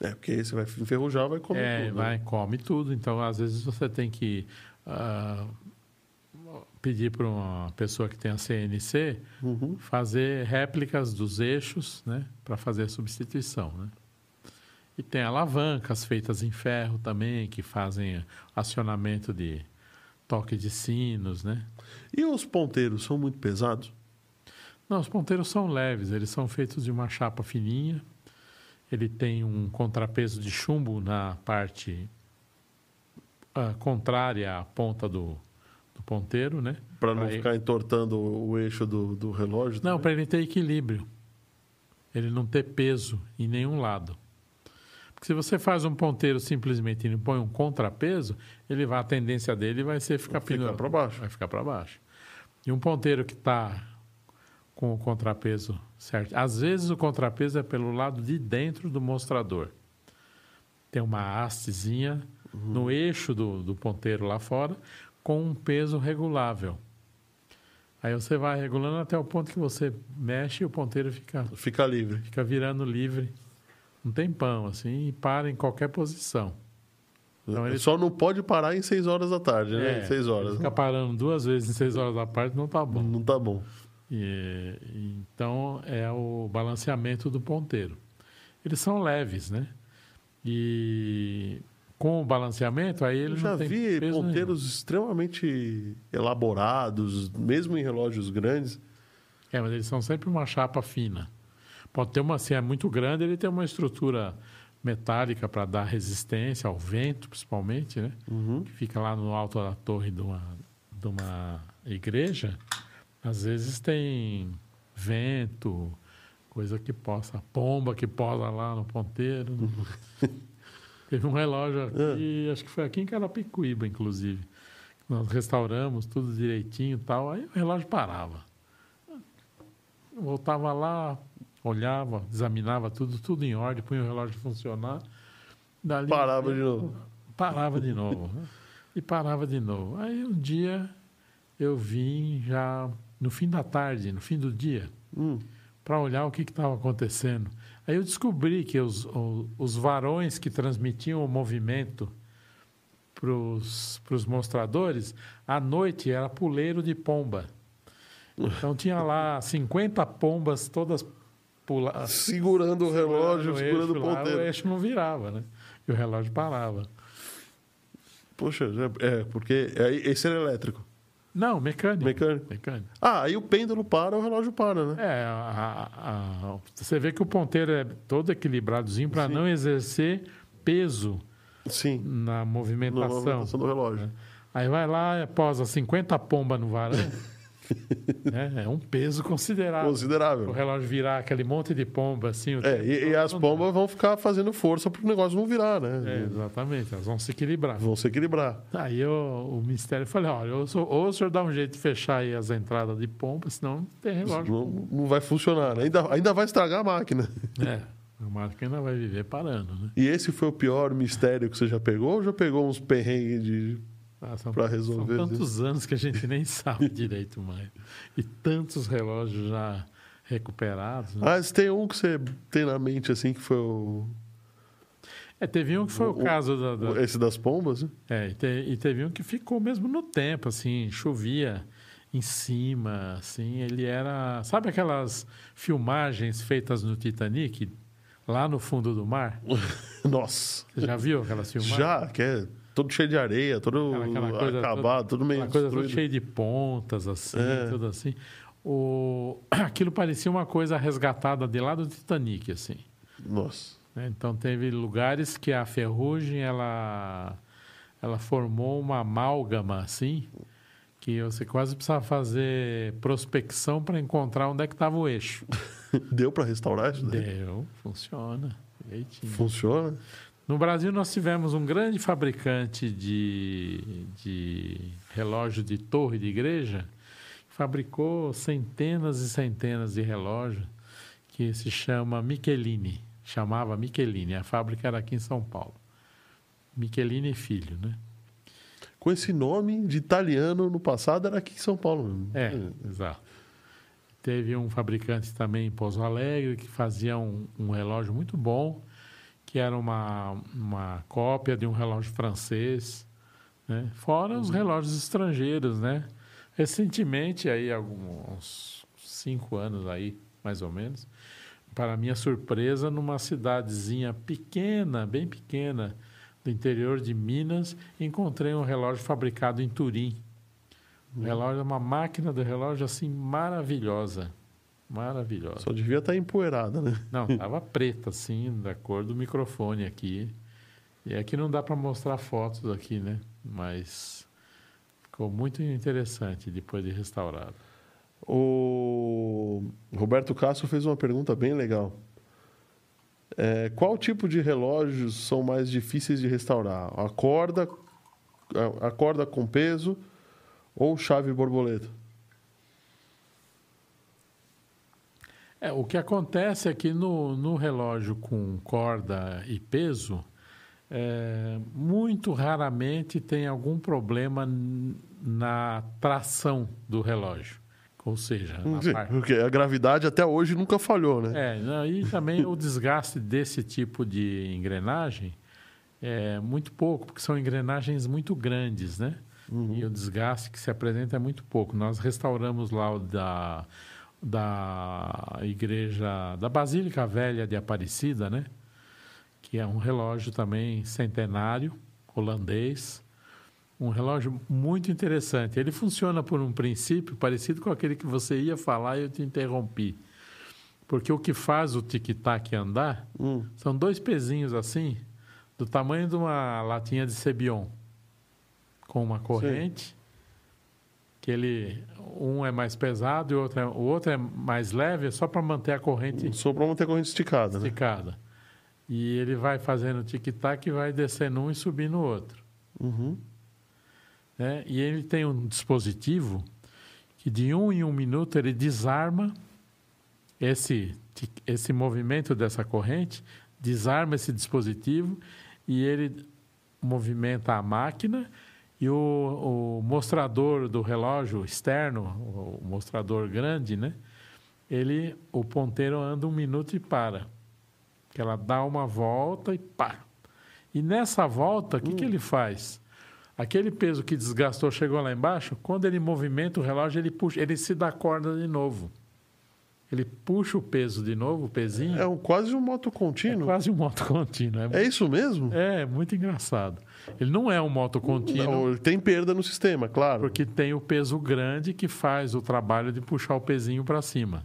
É, porque você vai enferrujar, vai comer É, tudo. né? vai, come tudo. Então, às vezes, você tem que ah, pedir para uma pessoa que tem a CNC Uhum. fazer réplicas dos eixos, né, para fazer a substituição, né? E tem alavancas feitas em ferro também que fazem acionamento de toque de sinos, né? E os ponteiros são muito pesados? Não, os ponteiros são leves, eles são feitos de uma chapa fininha. Ele tem um contrapeso de chumbo na parte ah, contrária à ponta do, do ponteiro, né? Para não Pra ele- ficar entortando o eixo do, do relógio. Não, para ele ter equilíbrio. Ele não ter peso em nenhum lado. Porque se você faz um ponteiro simplesmente e não põe um contrapeso, ele vai, a tendência dele vai ser ficar Ficar pendurado. pra baixo. Vai ficar para baixo. E um ponteiro que está com o contrapeso certo. Às vezes o contrapeso é pelo lado de dentro do mostrador. Tem uma hastezinha Uhum. no eixo do, do ponteiro lá fora com um peso regulável. Aí você vai regulando até o ponto que você mexe e o ponteiro fica, Fica livre. fica virando livre um tempão, assim, e para em qualquer posição. Então ele- Só não pode parar em 6 horas da tarde, né? É, 6 horas. Ficar parando duas vezes em seis horas da parte não tá bom. Não tá bom. E- então é o balanceamento do ponteiro. Eles são leves, né? E com o balanceamento, aí ele Eu já não tem vi peso nenhum. ponteiros extremamente elaborados, mesmo em relógios grandes. É, mas eles são sempre uma chapa fina. Pode ter uma, se é muito grande, ele tem uma estrutura metálica para dar resistência ao vento, principalmente, né? Uhum. Que fica lá no alto da torre de uma, de uma igreja. Às vezes tem vento, coisa que possa, pomba que posa lá no ponteiro. né? Teve um relógio aqui, acho que foi aqui em Carapicuíba, inclusive. Nós restauramos tudo direitinho e tal, aí o relógio parava. Voltava lá, olhava, examinava tudo, tudo em ordem, punha o relógio a funcionar. Dali Parava de novo. Parava de novo. né? E parava de novo. Aí um dia eu vim já no fim da tarde, no fim do dia, Hum. para olhar o que estava acontecendo. Aí eu descobri que os, o- os varões que transmitiam o movimento para os mostradores, à noite era puleiro de pomba. Então tinha lá 50 pombas todas puladas. Segurando o relógio, segurando o ponteiro. O eixo não virava, né? E o relógio parava. Poxa, é, porque é, esse era elétrico. Não, mecânico. Mecânico. Mecânico. Ah, aí o pêndulo para, o relógio para, né? É, a- a- a- você vê que o ponteiro é todo equilibradozinho para não exercer peso Sim. na Na movimentação. movimentação do relógio. Aí vai lá, posa 50 pomba no varão. é, é um peso considerável. O Considerável. relógio virar aquele monte de pomba assim. o É, e, e as pombas vão ficar fazendo força para o negócio não virar, dá. É, né? exatamente, elas vão se equilibrar. Vão se equilibrar. Aí eu- o mistério falei, olha, ou, ou o senhor dá um jeito de fechar aí as entradas de pompa, senão não tem relógio. Não, não vai funcionar. né? Ainda, ainda vai estragar a máquina. É, o Marco ainda vai viver parando, né? E esse foi o pior mistério que você já pegou ou já pegou uns perrengues de. Ah, são, Pra resolver são tantos anos que a gente nem sabe direito mais. E tantos relógios já recuperados. Né? Ah, tem um que você tem na mente assim que foi o. É, teve um que foi o, o- caso da. da- Esse das pombas? né? é, e, te- e teve um que ficou mesmo no tempo, assim, chovia em cima, assim, ele era. Sabe aquelas filmagens feitas no Titanic, lá no fundo do mar? Nossa. Você já viu aquelas filmagens? Já, que é todo cheio de areia, todo Aquela- aquela coisa acabado, tudo meio coisa destruído. cheia de pontas, assim, É. tudo assim. O... Aquilo parecia uma coisa resgatada de lá do Titanic, assim. Nossa. né? Então, teve lugares que a ferrugem, ela, ela formou uma amálgama, assim, que você quase precisava fazer prospecção para encontrar onde é que estava o eixo. Deu para restaurar isso? daí? Deu, funciona. direitinho. Funciona? No Brasil, nós tivemos um grande fabricante de, de relógio de torre de igreja, que fabricou centenas e centenas de relógios, que se chama Michelini, chamava Michelini, a fábrica era aqui em São Paulo. Michelini Filho, né? Com esse nome de italiano no passado era aqui em São Paulo mesmo. É, exato. Teve um fabricante também em Pouso Alegre que fazia um, um relógio muito bom, que era uma, uma cópia de um relógio francês, né? Fora os relógios estrangeiros, né? Recentemente, aí, alguns cinco anos aí, mais ou menos, para minha surpresa, numa cidadezinha pequena, bem pequena, do interior de Minas, encontrei um relógio fabricado em Turim. O relógio é uma máquina do relógio assim maravilhosa. Maravilhosa. Só devia estar empoeirada, né? Não, tava preta assim, da cor do microfone aqui. E aqui não dá para mostrar fotos aqui, né? mas ficou muito interessante depois de restaurado. O Roberto Castro fez uma pergunta bem legal. É, qual tipo de relógios são mais difíceis de restaurar? A corda, a corda com peso ou chave borboleta? É, o que acontece é que no, no relógio com corda e peso, é, muito raramente tem algum problema na tração do relógio. Ou seja, Sim, parte... porque a gravidade até hoje nunca falhou, né? É, e também o desgaste desse tipo de engrenagem é muito pouco, porque são engrenagens muito grandes, né? Uhum. E o desgaste que se apresenta é muito pouco. Nós restauramos lá o da, da igreja, da Basílica Velha de Aparecida, né? Que é um relógio também centenário, holandês, um relógio muito interessante. Ele funciona por um princípio parecido com aquele que você ia falar e eu te interrompi. Porque o que faz o tic-tac andar hum. são dois pezinhos assim, do tamanho de uma latinha de Cebion, com uma corrente. Sim. Que ele, um é mais pesado e o outro é, o outro é mais leve, é só para manter a corrente. Só para manter a corrente esticada. Esticada. Né? E ele vai fazendo tic-tac e vai descendo um e subindo o outro. Uhum. Né? E ele tem um dispositivo que de um em um minuto ele desarma esse, esse movimento dessa corrente, desarma esse dispositivo e ele movimenta a máquina e o, o mostrador do relógio externo, o mostrador grande, né? Ele, o ponteiro anda um minuto e para. Que ela dá uma volta e pá. E nessa volta, o que, hum. que ele faz? Aquele peso que desgastou chegou lá embaixo, quando ele movimenta o relógio, ele puxa, ele se dá corda de novo. Ele puxa o peso de novo, o pezinho. É um, quase um moto contínuo. É quase um moto contínuo. É, é isso mesmo? É, muito engraçado. Ele não é um moto contínuo. Não, ele tem perda no sistema, claro. Porque tem o peso grande que faz o trabalho de puxar o pezinho para cima.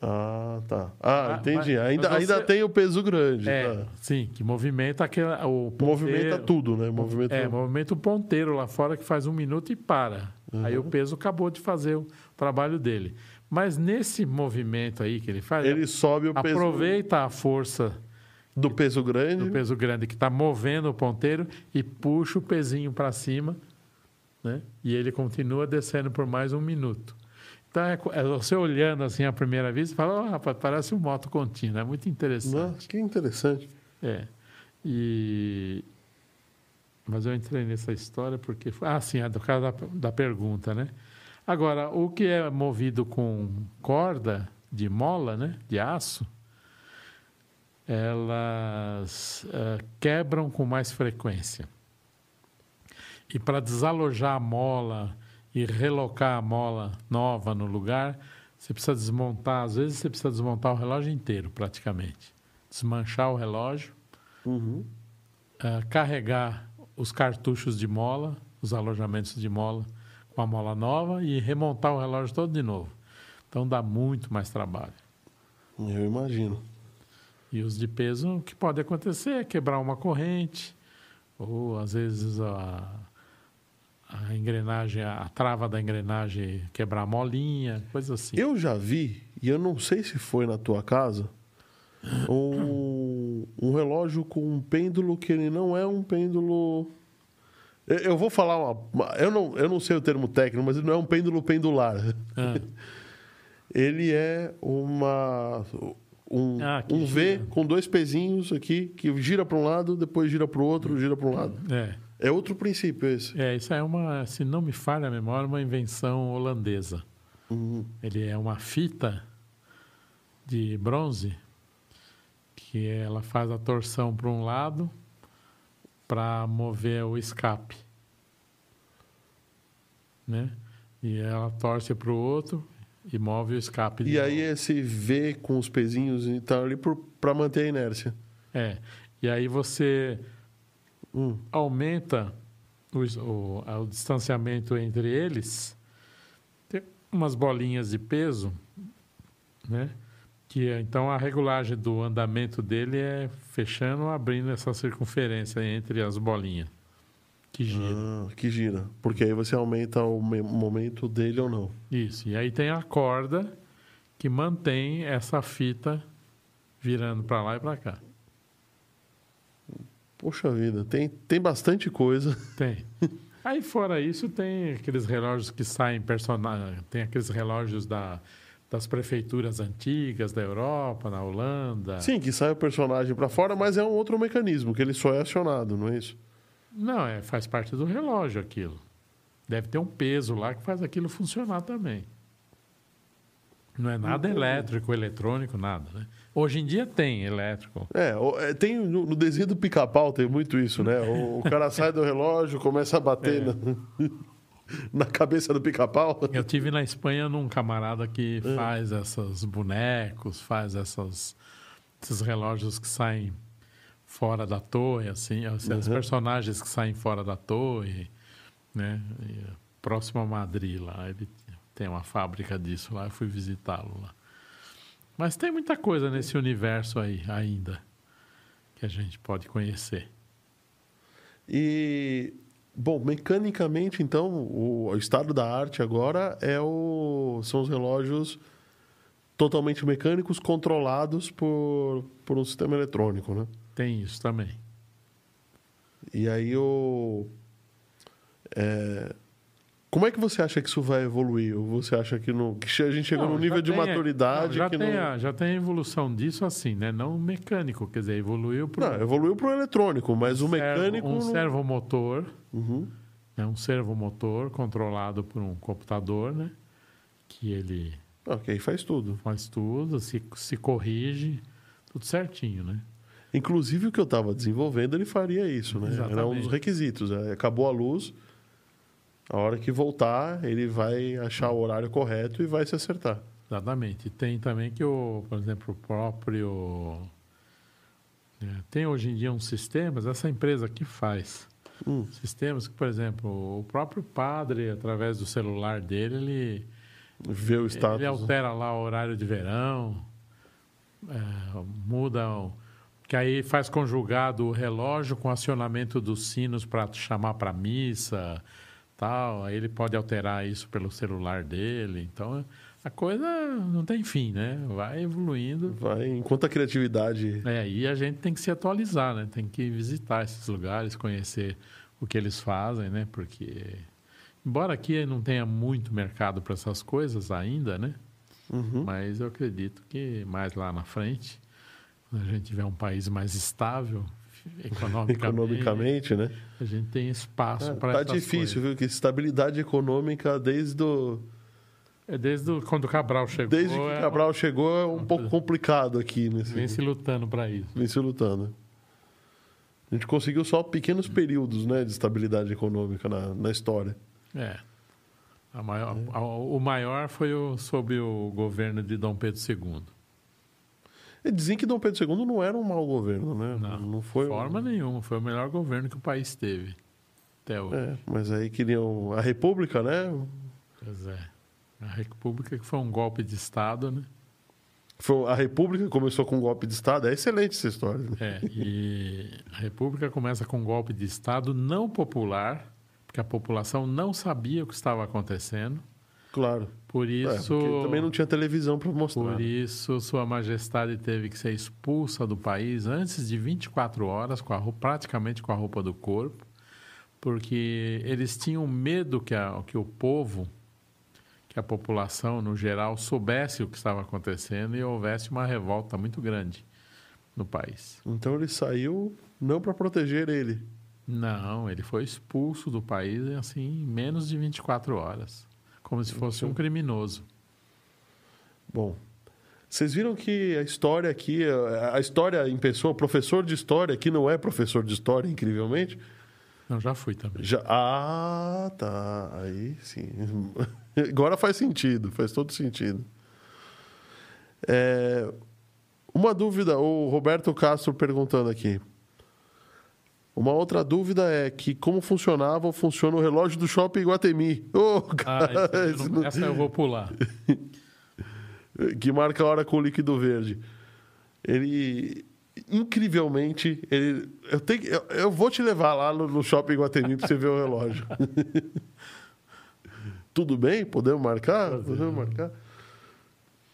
Ah, tá. Ah, ah entendi. Mas, ainda, mas você... ainda tem o peso grande. É, tá. sim, que movimenta aquele, o ponteiro, Movimenta tudo, né? Movimenta... É, movimenta o ponteiro lá fora que faz um minuto e para. Uhum. Aí o peso acabou de fazer o trabalho dele. Mas nesse movimento aí que ele faz... Ele sobe o aproveita peso... Aproveita a força... Do peso grande. Do peso grande que está movendo o ponteiro e puxa o pezinho para cima, né? E ele continua descendo por mais um minuto. Então, é, é, você olhando assim à primeira vista, fala, oh, rapaz, parece um moto contínuo, é muito interessante. Nossa, que interessante. É. E... Mas eu entrei nessa história porque... Ah, sim, é do caso da, da pergunta, né? Agora, o que é movido com corda de mola, né? De aço, elas uh, quebram com mais frequência. E para desalojar a mola e relocar a mola nova no lugar, você precisa desmontar, às vezes você precisa desmontar o relógio inteiro, praticamente. Desmanchar o relógio, uhum. uh, carregar os cartuchos de mola, os alojamentos de mola com a mola nova e remontar o relógio todo de novo. Então dá muito mais trabalho. Eu imagino. E os de peso, o que pode acontecer é quebrar uma corrente, ou às vezes a, a engrenagem, a trava da engrenagem quebrar a molinha, coisa assim. Eu já vi, e eu não sei se foi na tua casa, um, um relógio com um pêndulo que ele não é um pêndulo. Eu, vou falar uma. Eu não, eu não sei o termo técnico, mas ele não é um pêndulo pendular. Ah. ele é uma. Um, ah, um V com dois pezinhos aqui, que gira para um lado, depois gira para o outro, gira para um lado. É. É outro princípio esse. É, isso é uma, se não me falha a memória, uma invenção holandesa. Uhum. Ele é uma fita de bronze que ela faz a torção para um lado para mover o escape, né? E ela torce para o outro e move o escape. E aí novo. esse V com os pezinhos então ali para manter a inércia. É. E aí você hum. aumenta o, o, o, distanciamento entre eles, tem umas bolinhas de peso, né? Que então a regulagem do andamento dele é fechando ou abrindo essa circunferência entre as bolinhas. que gira. Ah, que gira. Porque aí você aumenta o me- momento dele ou não. Isso. E aí tem a corda que mantém essa fita virando para lá e para cá. Poxa vida, tem, tem bastante coisa. Tem. Aí fora isso tem aqueles relógios que saem personagem, tem aqueles relógios da, das prefeituras antigas da Europa, na Holanda. Sim, que sai o personagem pra fora, mas é um outro mecanismo, que ele só é acionado, não é isso? Não, é, faz parte do relógio aquilo. Deve ter um peso lá que faz aquilo funcionar também. Não é nada elétrico, eletrônico, nada, né? Hoje em dia tem elétrico. É, é, tem no, no desenho do pica-pau tem muito isso, né? O, o cara sai do relógio, começa a bater É. na, na cabeça do pica-pau. Eu tive na Espanha num camarada que faz esses bonecos, faz essas, esses relógios que saem fora da torre, assim, assim, os Uhum. personagens que saem fora da torre, né? E, próximo a Madrid lá, ele tem uma fábrica disso lá, eu fui visitá-lo lá. Mas tem muita coisa nesse universo aí ainda que a gente pode conhecer. E, bom, mecanicamente, então, o, estado da arte agora é o, são os relógios totalmente mecânicos controlados por, por um sistema eletrônico, né? Tem isso também. E aí o. é, como é que você acha que isso vai evoluir? Ou você acha que, não, que a gente chegou Não, num nível de tem- maturidade não, já, tem não. a, já tem a evolução disso assim, né? Não mecânico, quer dizer, evoluiu para Não, evoluiu para o eletrônico, mas o mecânico. um servomotor, Uhum. né? um servomotor controlado por um computador, né? Que ele Ok, faz tudo. faz tudo, se, se corrige, tudo certinho, né? Inclusive o que eu estava desenvolvendo, ele faria isso, né? Era um Exatamente. dos requisitos. é, Acabou a luz, a hora que voltar, ele vai achar o horário correto e vai se acertar. Exatamente. Tem também que o, por exemplo, o próprio é, tem hoje em dia uns sistemas, essa empresa aqui faz Hum. sistemas que, por exemplo, o próprio padre, através do celular dele, ele Ver o status. Ele altera lá o horário de verão, é, muda. o- Que aí faz conjugado o relógio com acionamento dos sinos para chamar para missa, tal. Aí ele pode alterar isso pelo celular dele. Então a coisa não tem fim, né? Vai evoluindo. Vai, enquanto a criatividade. É, e a gente tem que se atualizar, né? Tem que visitar esses lugares, conhecer o que eles fazem, né? Porque embora aqui não tenha muito mercado para essas coisas ainda, né? Uhum. Mas eu acredito que mais lá na frente, quando a gente tiver um país mais estável economicamente, Economicamente, né? a gente tem espaço para tá difícil, viu? Que estabilidade econômica desde o, É desde o- quando o Cabral chegou, desde que é, o Cabral chegou é um pouco complicado aqui nesse vem se lutando para isso. vem se lutando. A gente conseguiu só pequenos períodos, né, de estabilidade econômica na, na história. É. A maior, a- o maior foi o, sob o governo de Dom Pedro II. E dizem que Dom Pedro II não era um mau governo, né? Não, foi de forma nenhuma. Foi o melhor governo que o país teve até hoje. É, mas aí queriam a República, né? Pois é. A República que foi um golpe de Estado, né? Foi, a República começou com um golpe de Estado. É excelente essa história. né? É, e a República começa com um golpe de Estado não popular, porque a população não sabia o que estava acontecendo. Claro. Por É, isso, porque também não tinha televisão para mostrar. por isso Sua Majestade teve que ser expulsa do país antes de 24 horas, com a roupa, praticamente com a roupa do corpo, porque eles tinham medo que, a- que o povo, que a população no geral soubesse o que estava acontecendo e houvesse uma revolta muito grande no país. Então ele saiu não para proteger ele. Não, ele foi expulso do país assim, em menos de 24 horas. Como se fosse um criminoso. Bom, vocês viram que a história aqui, a história em pessoa, professor de história aqui não é professor de história, incrivelmente. Não, já fui também. Já, ah, tá. Aí sim. Agora faz sentido, faz todo sentido. É, uma dúvida, o Roberto Castro perguntando aqui. Uma outra dúvida é que como funcionava ou funciona o relógio do shopping Guatemi? Ô, Ah, cara, essa, eu esse não- essa eu vou pular. que marca a hora com o líquido verde. Ele, incrivelmente, ele, eu, tenho, eu, eu vou te levar lá no, no shopping Guatemi para você ver o relógio. Tudo bem? Podemos marcar? Podemos marcar.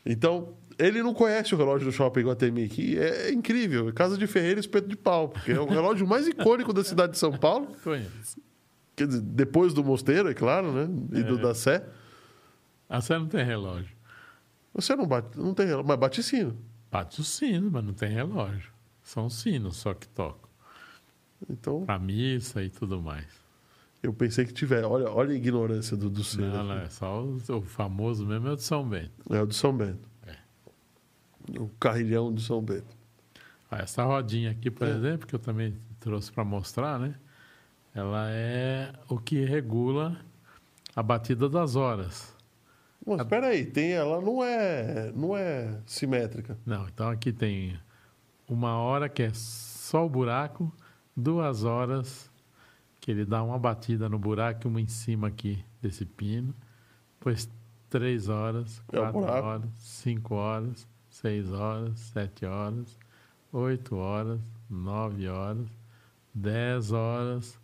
Então, ele não conhece o relógio do shopping Guatemi, que é incrível. É Casa de Ferreira e Espeto de Pau, porque é o relógio mais icônico da cidade de São Paulo. Conheço. Quer dizer, depois do Mosteiro, é claro, né? E do da Sé. A você não tem relógio. Você não bate, não tem relógio, mas bate sino. Bate o sino, mas não tem relógio. São sinos só que tocam. Então, Pra missa e tudo mais. eu pensei que tiver. Olha, olha a ignorância do, do sino. Não, não, é só o, o famoso mesmo é o de São Bento. É o de São Bento. O carrilhão de São Bento. Ah, essa rodinha aqui, por É. exemplo, que eu também trouxe para mostrar, né? Ela é o que regula a batida das horas. Mas espera aí, tem, ela não é, não é simétrica. Não, então aqui tem uma hora que é só o buraco, duas horas que ele dá uma batida no buraco e uma em cima aqui desse pino, depois três horas, É quatro buraco. horas, cinco horas, seis horas, sete horas, oito horas, nove horas, dez horas,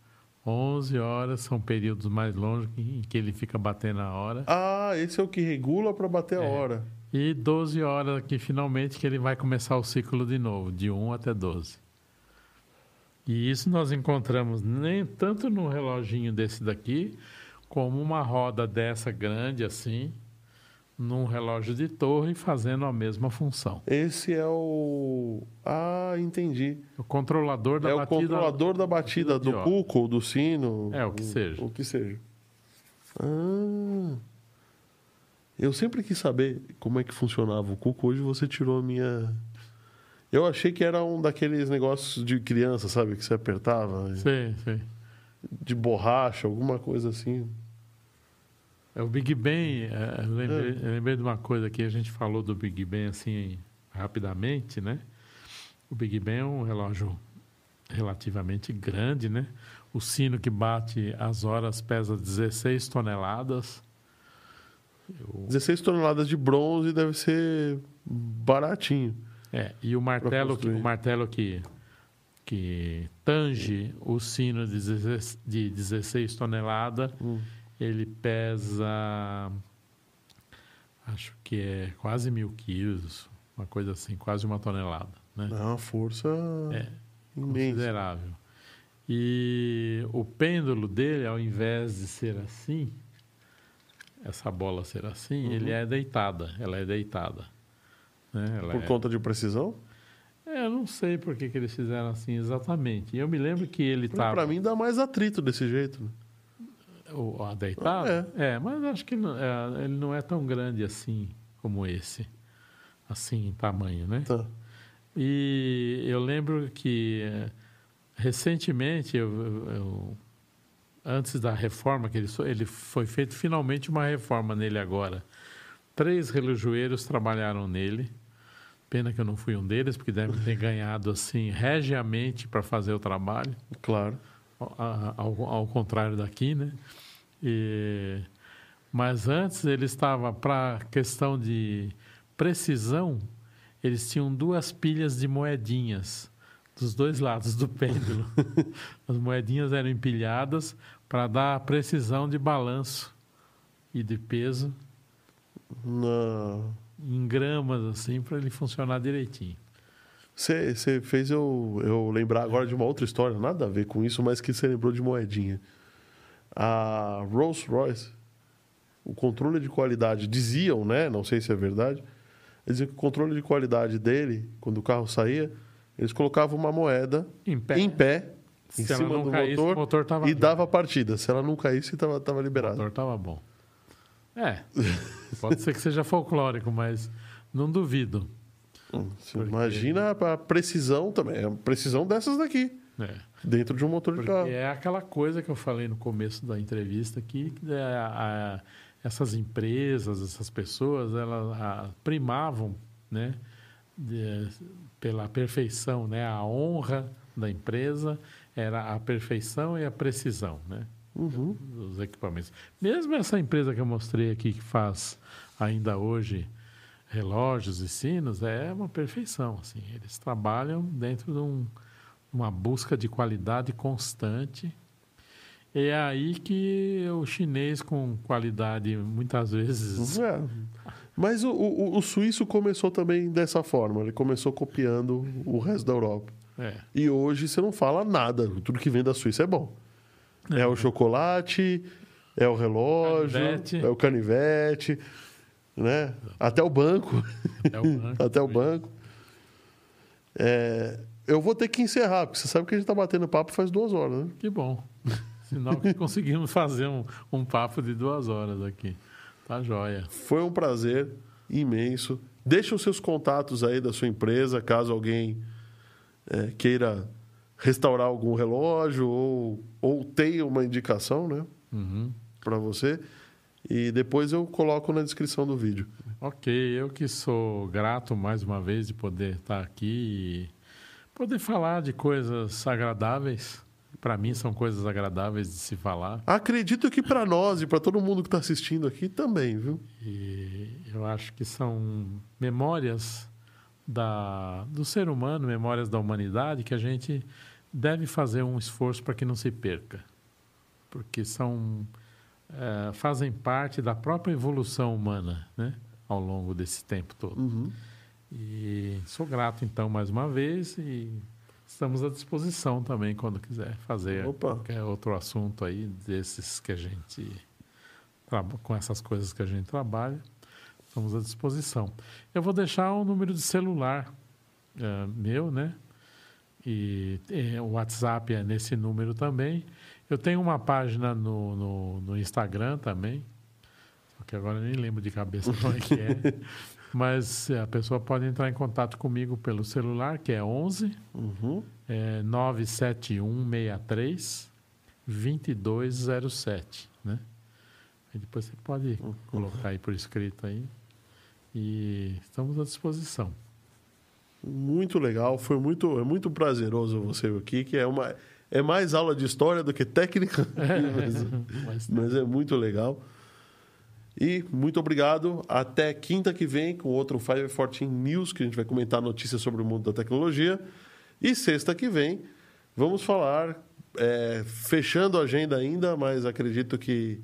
onze horas, são períodos mais longos em que ele fica batendo a hora. Ah, esse é o que regula para bater a É. hora. E 12 horas aqui, finalmente, que ele vai começar o ciclo de novo, de 1 até 12. E isso nós encontramos nem tanto no reloginho desse daqui, como uma roda dessa grande assim, num relógio de torre, fazendo a mesma função. Esse é o. Ah, entendi. O controlador da é o batida... controlador da batida do cuco ou do sino. É, o que seja. O que seja. Ah. Eu sempre quis saber como é que funcionava o cuco. Hoje você tirou a minha. Eu achei que era um daqueles negócios de criança, sabe? Que você apertava. Sei, sei. De borracha, alguma coisa assim. É o Big Bang, é, eu lembrei, eu lembrei de uma coisa que a gente falou do Big Bang assim rapidamente, né? O Big Bang é um relógio relativamente grande, né? O sino que bate as horas pesa 16 toneladas. Eu- 16 toneladas de bronze deve ser baratinho. é, e o martelo, que, o martelo que, que tange o sino de 16, de 16 toneladas, Hum. Ele pesa, acho que é quase mil quilos, uma coisa assim, quase uma tonelada, né? É uma força É, imensa. considerável. E o pêndulo dele, ao invés de ser assim, essa bola ser assim, Uhum. ele é deitada, ela é deitada. Né? Ela Por é- conta de precisão? É, eu não sei por que, que eles fizeram assim exatamente. E eu me lembro que ele estava... Pra mim dá mais atrito desse jeito. né? O, a deitado? É. mas acho que não- é, ele não é tão grande assim como esse. Assim, em tamanho, né? Tá. E eu lembro que eh, recentemente, eu, eu- antes da reforma, que ele, ele foi feito finalmente uma reforma nele agora. Três relojoeiros trabalharam nele. Pena que eu não fui um deles, porque devem ter ganhado assim regiamente para fazer o trabalho Claro. Ao, ao- contrário daqui, né? E- mas antes ele estava para questão de precisão, eles tinham duas pilhas de moedinhas dos dois lados do pêndulo. As moedinhas eram empilhadas para dar precisão de balanço e de peso Na... em gramas assim para ele funcionar direitinho. Você fez eu, eu lembrar agora de uma outra história, nada a ver com isso, mas que você lembrou de moedinha. A Rolls Royce, o controle de qualidade, diziam, né? Não sei se é verdade, diziam que o controle de qualidade dele, quando o carro saía, eles colocavam uma moeda Em pé. em pé, em Se ela cima não do caísse, motor, o motor e dava a partida. Se ela não caísse, estava tava O liberado. motor estava bom. É, pode ser que seja folclórico, mas não duvido. Você Porque- Imagina a precisão também, a precisão dessas daqui, É. dentro de um motor de Porque carro. é aquela coisa que eu falei no começo da entrevista aqui, que é, a- essas empresas, essas pessoas, elas a, primavam, né, de- pela perfeição, né, a honra da empresa era a perfeição e a precisão, né, Uhum. dos equipamentos. Mesmo essa empresa que eu mostrei aqui que faz ainda hoje relógios e sinos é uma perfeição. Assim. Eles trabalham dentro de um, uma busca de qualidade constante. É aí que o chinês com qualidade muitas vezes. É. Mas o, o, o suíço começou também dessa forma. Ele começou copiando o resto da Europa. É. E hoje você não fala nada. Tudo que vem da Suíça é bom. É, o chocolate, é o relógio, Canivete. é o canivete, né? Até o banco. É o banco. Até o banco. É, eu vou ter que encerrar, porque você sabe que a gente está batendo papo faz duas horas, né? Que bom. Sinal que conseguimos fazer um, um papo de duas horas aqui. Tá joia. Foi um prazer imenso. Deixa os seus contatos aí da sua empresa, caso alguém é, queira restaurar algum relógio ou, ou tenha uma indicação, né? Uhum. Para você. E depois eu coloco na descrição do vídeo. Ok, eu que sou grato mais uma vez de poder estar aqui e poder falar de coisas agradáveis. Para mim são coisas agradáveis de se falar. Acredito que para nós e para todo mundo que está assistindo aqui também, viu? E eu acho que são memórias da, do ser humano, memórias da humanidade, que a gente deve fazer um esforço para que não se perca. Porque são, eh, fazem parte da própria evolução humana né? ao longo desse tempo todo. Uhum. E sou grato, então, mais uma vez e estamos à disposição também quando quiser fazer Opa. qualquer outro assunto aí desses que a gente com essas coisas que a gente trabalha, estamos à disposição. Eu vou deixar um número de celular eh, meu, né? E eh, o WhatsApp é nesse número também. Eu tenho uma página no, no, no Instagram também, só que agora eu nem lembro de cabeça como é que é. Mas eh, a pessoa pode entrar em contato comigo pelo celular, que é 11 Uhum. é 97163 2207, né? Aí depois você pode colocar aí por escrito aí. E estamos à disposição. Muito legal, foi muito, é muito prazeroso você aqui, que é uma é mais aula de história do que técnica, mas, Mas mas é muito legal. E muito obrigado. Até quinta que vem com outro 514 News, que a gente vai comentar notícias sobre o mundo da tecnologia. E sexta que vem vamos falar, é, fechando a agenda ainda, mas acredito que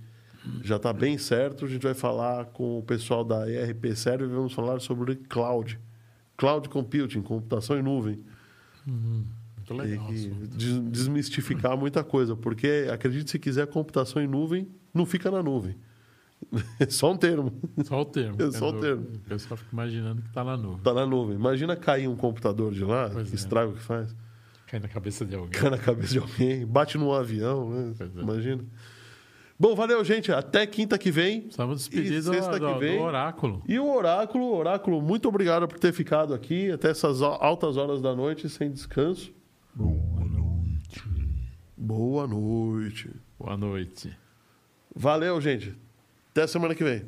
já está bem certo. A gente vai falar com o pessoal da ERP Serve e vamos falar sobre cloud. Cloud computing, computação em nuvem. Muito legal. Des- desmistificar muita coisa, porque acredite se quiser, computação em nuvem não fica na nuvem. É só um termo. Só o termo. É só o termo. O pessoal fica imaginando que está na nuvem. Tá na nuvem. Imagina cair um computador de lá, Pois que é. estrago que faz. Cai na cabeça de alguém. Cai na cabeça de alguém, bate num avião, né? É. Imagina. Bom, valeu, gente. Até quinta que vem. Estamos despedidos sexta do, que vem? do oráculo. E o Oráculo, Oráculo, muito obrigado por ter ficado aqui até essas al- altas horas da noite sem descanso. Boa noite. Boa noite. Boa noite. Valeu, gente. Até semana que vem.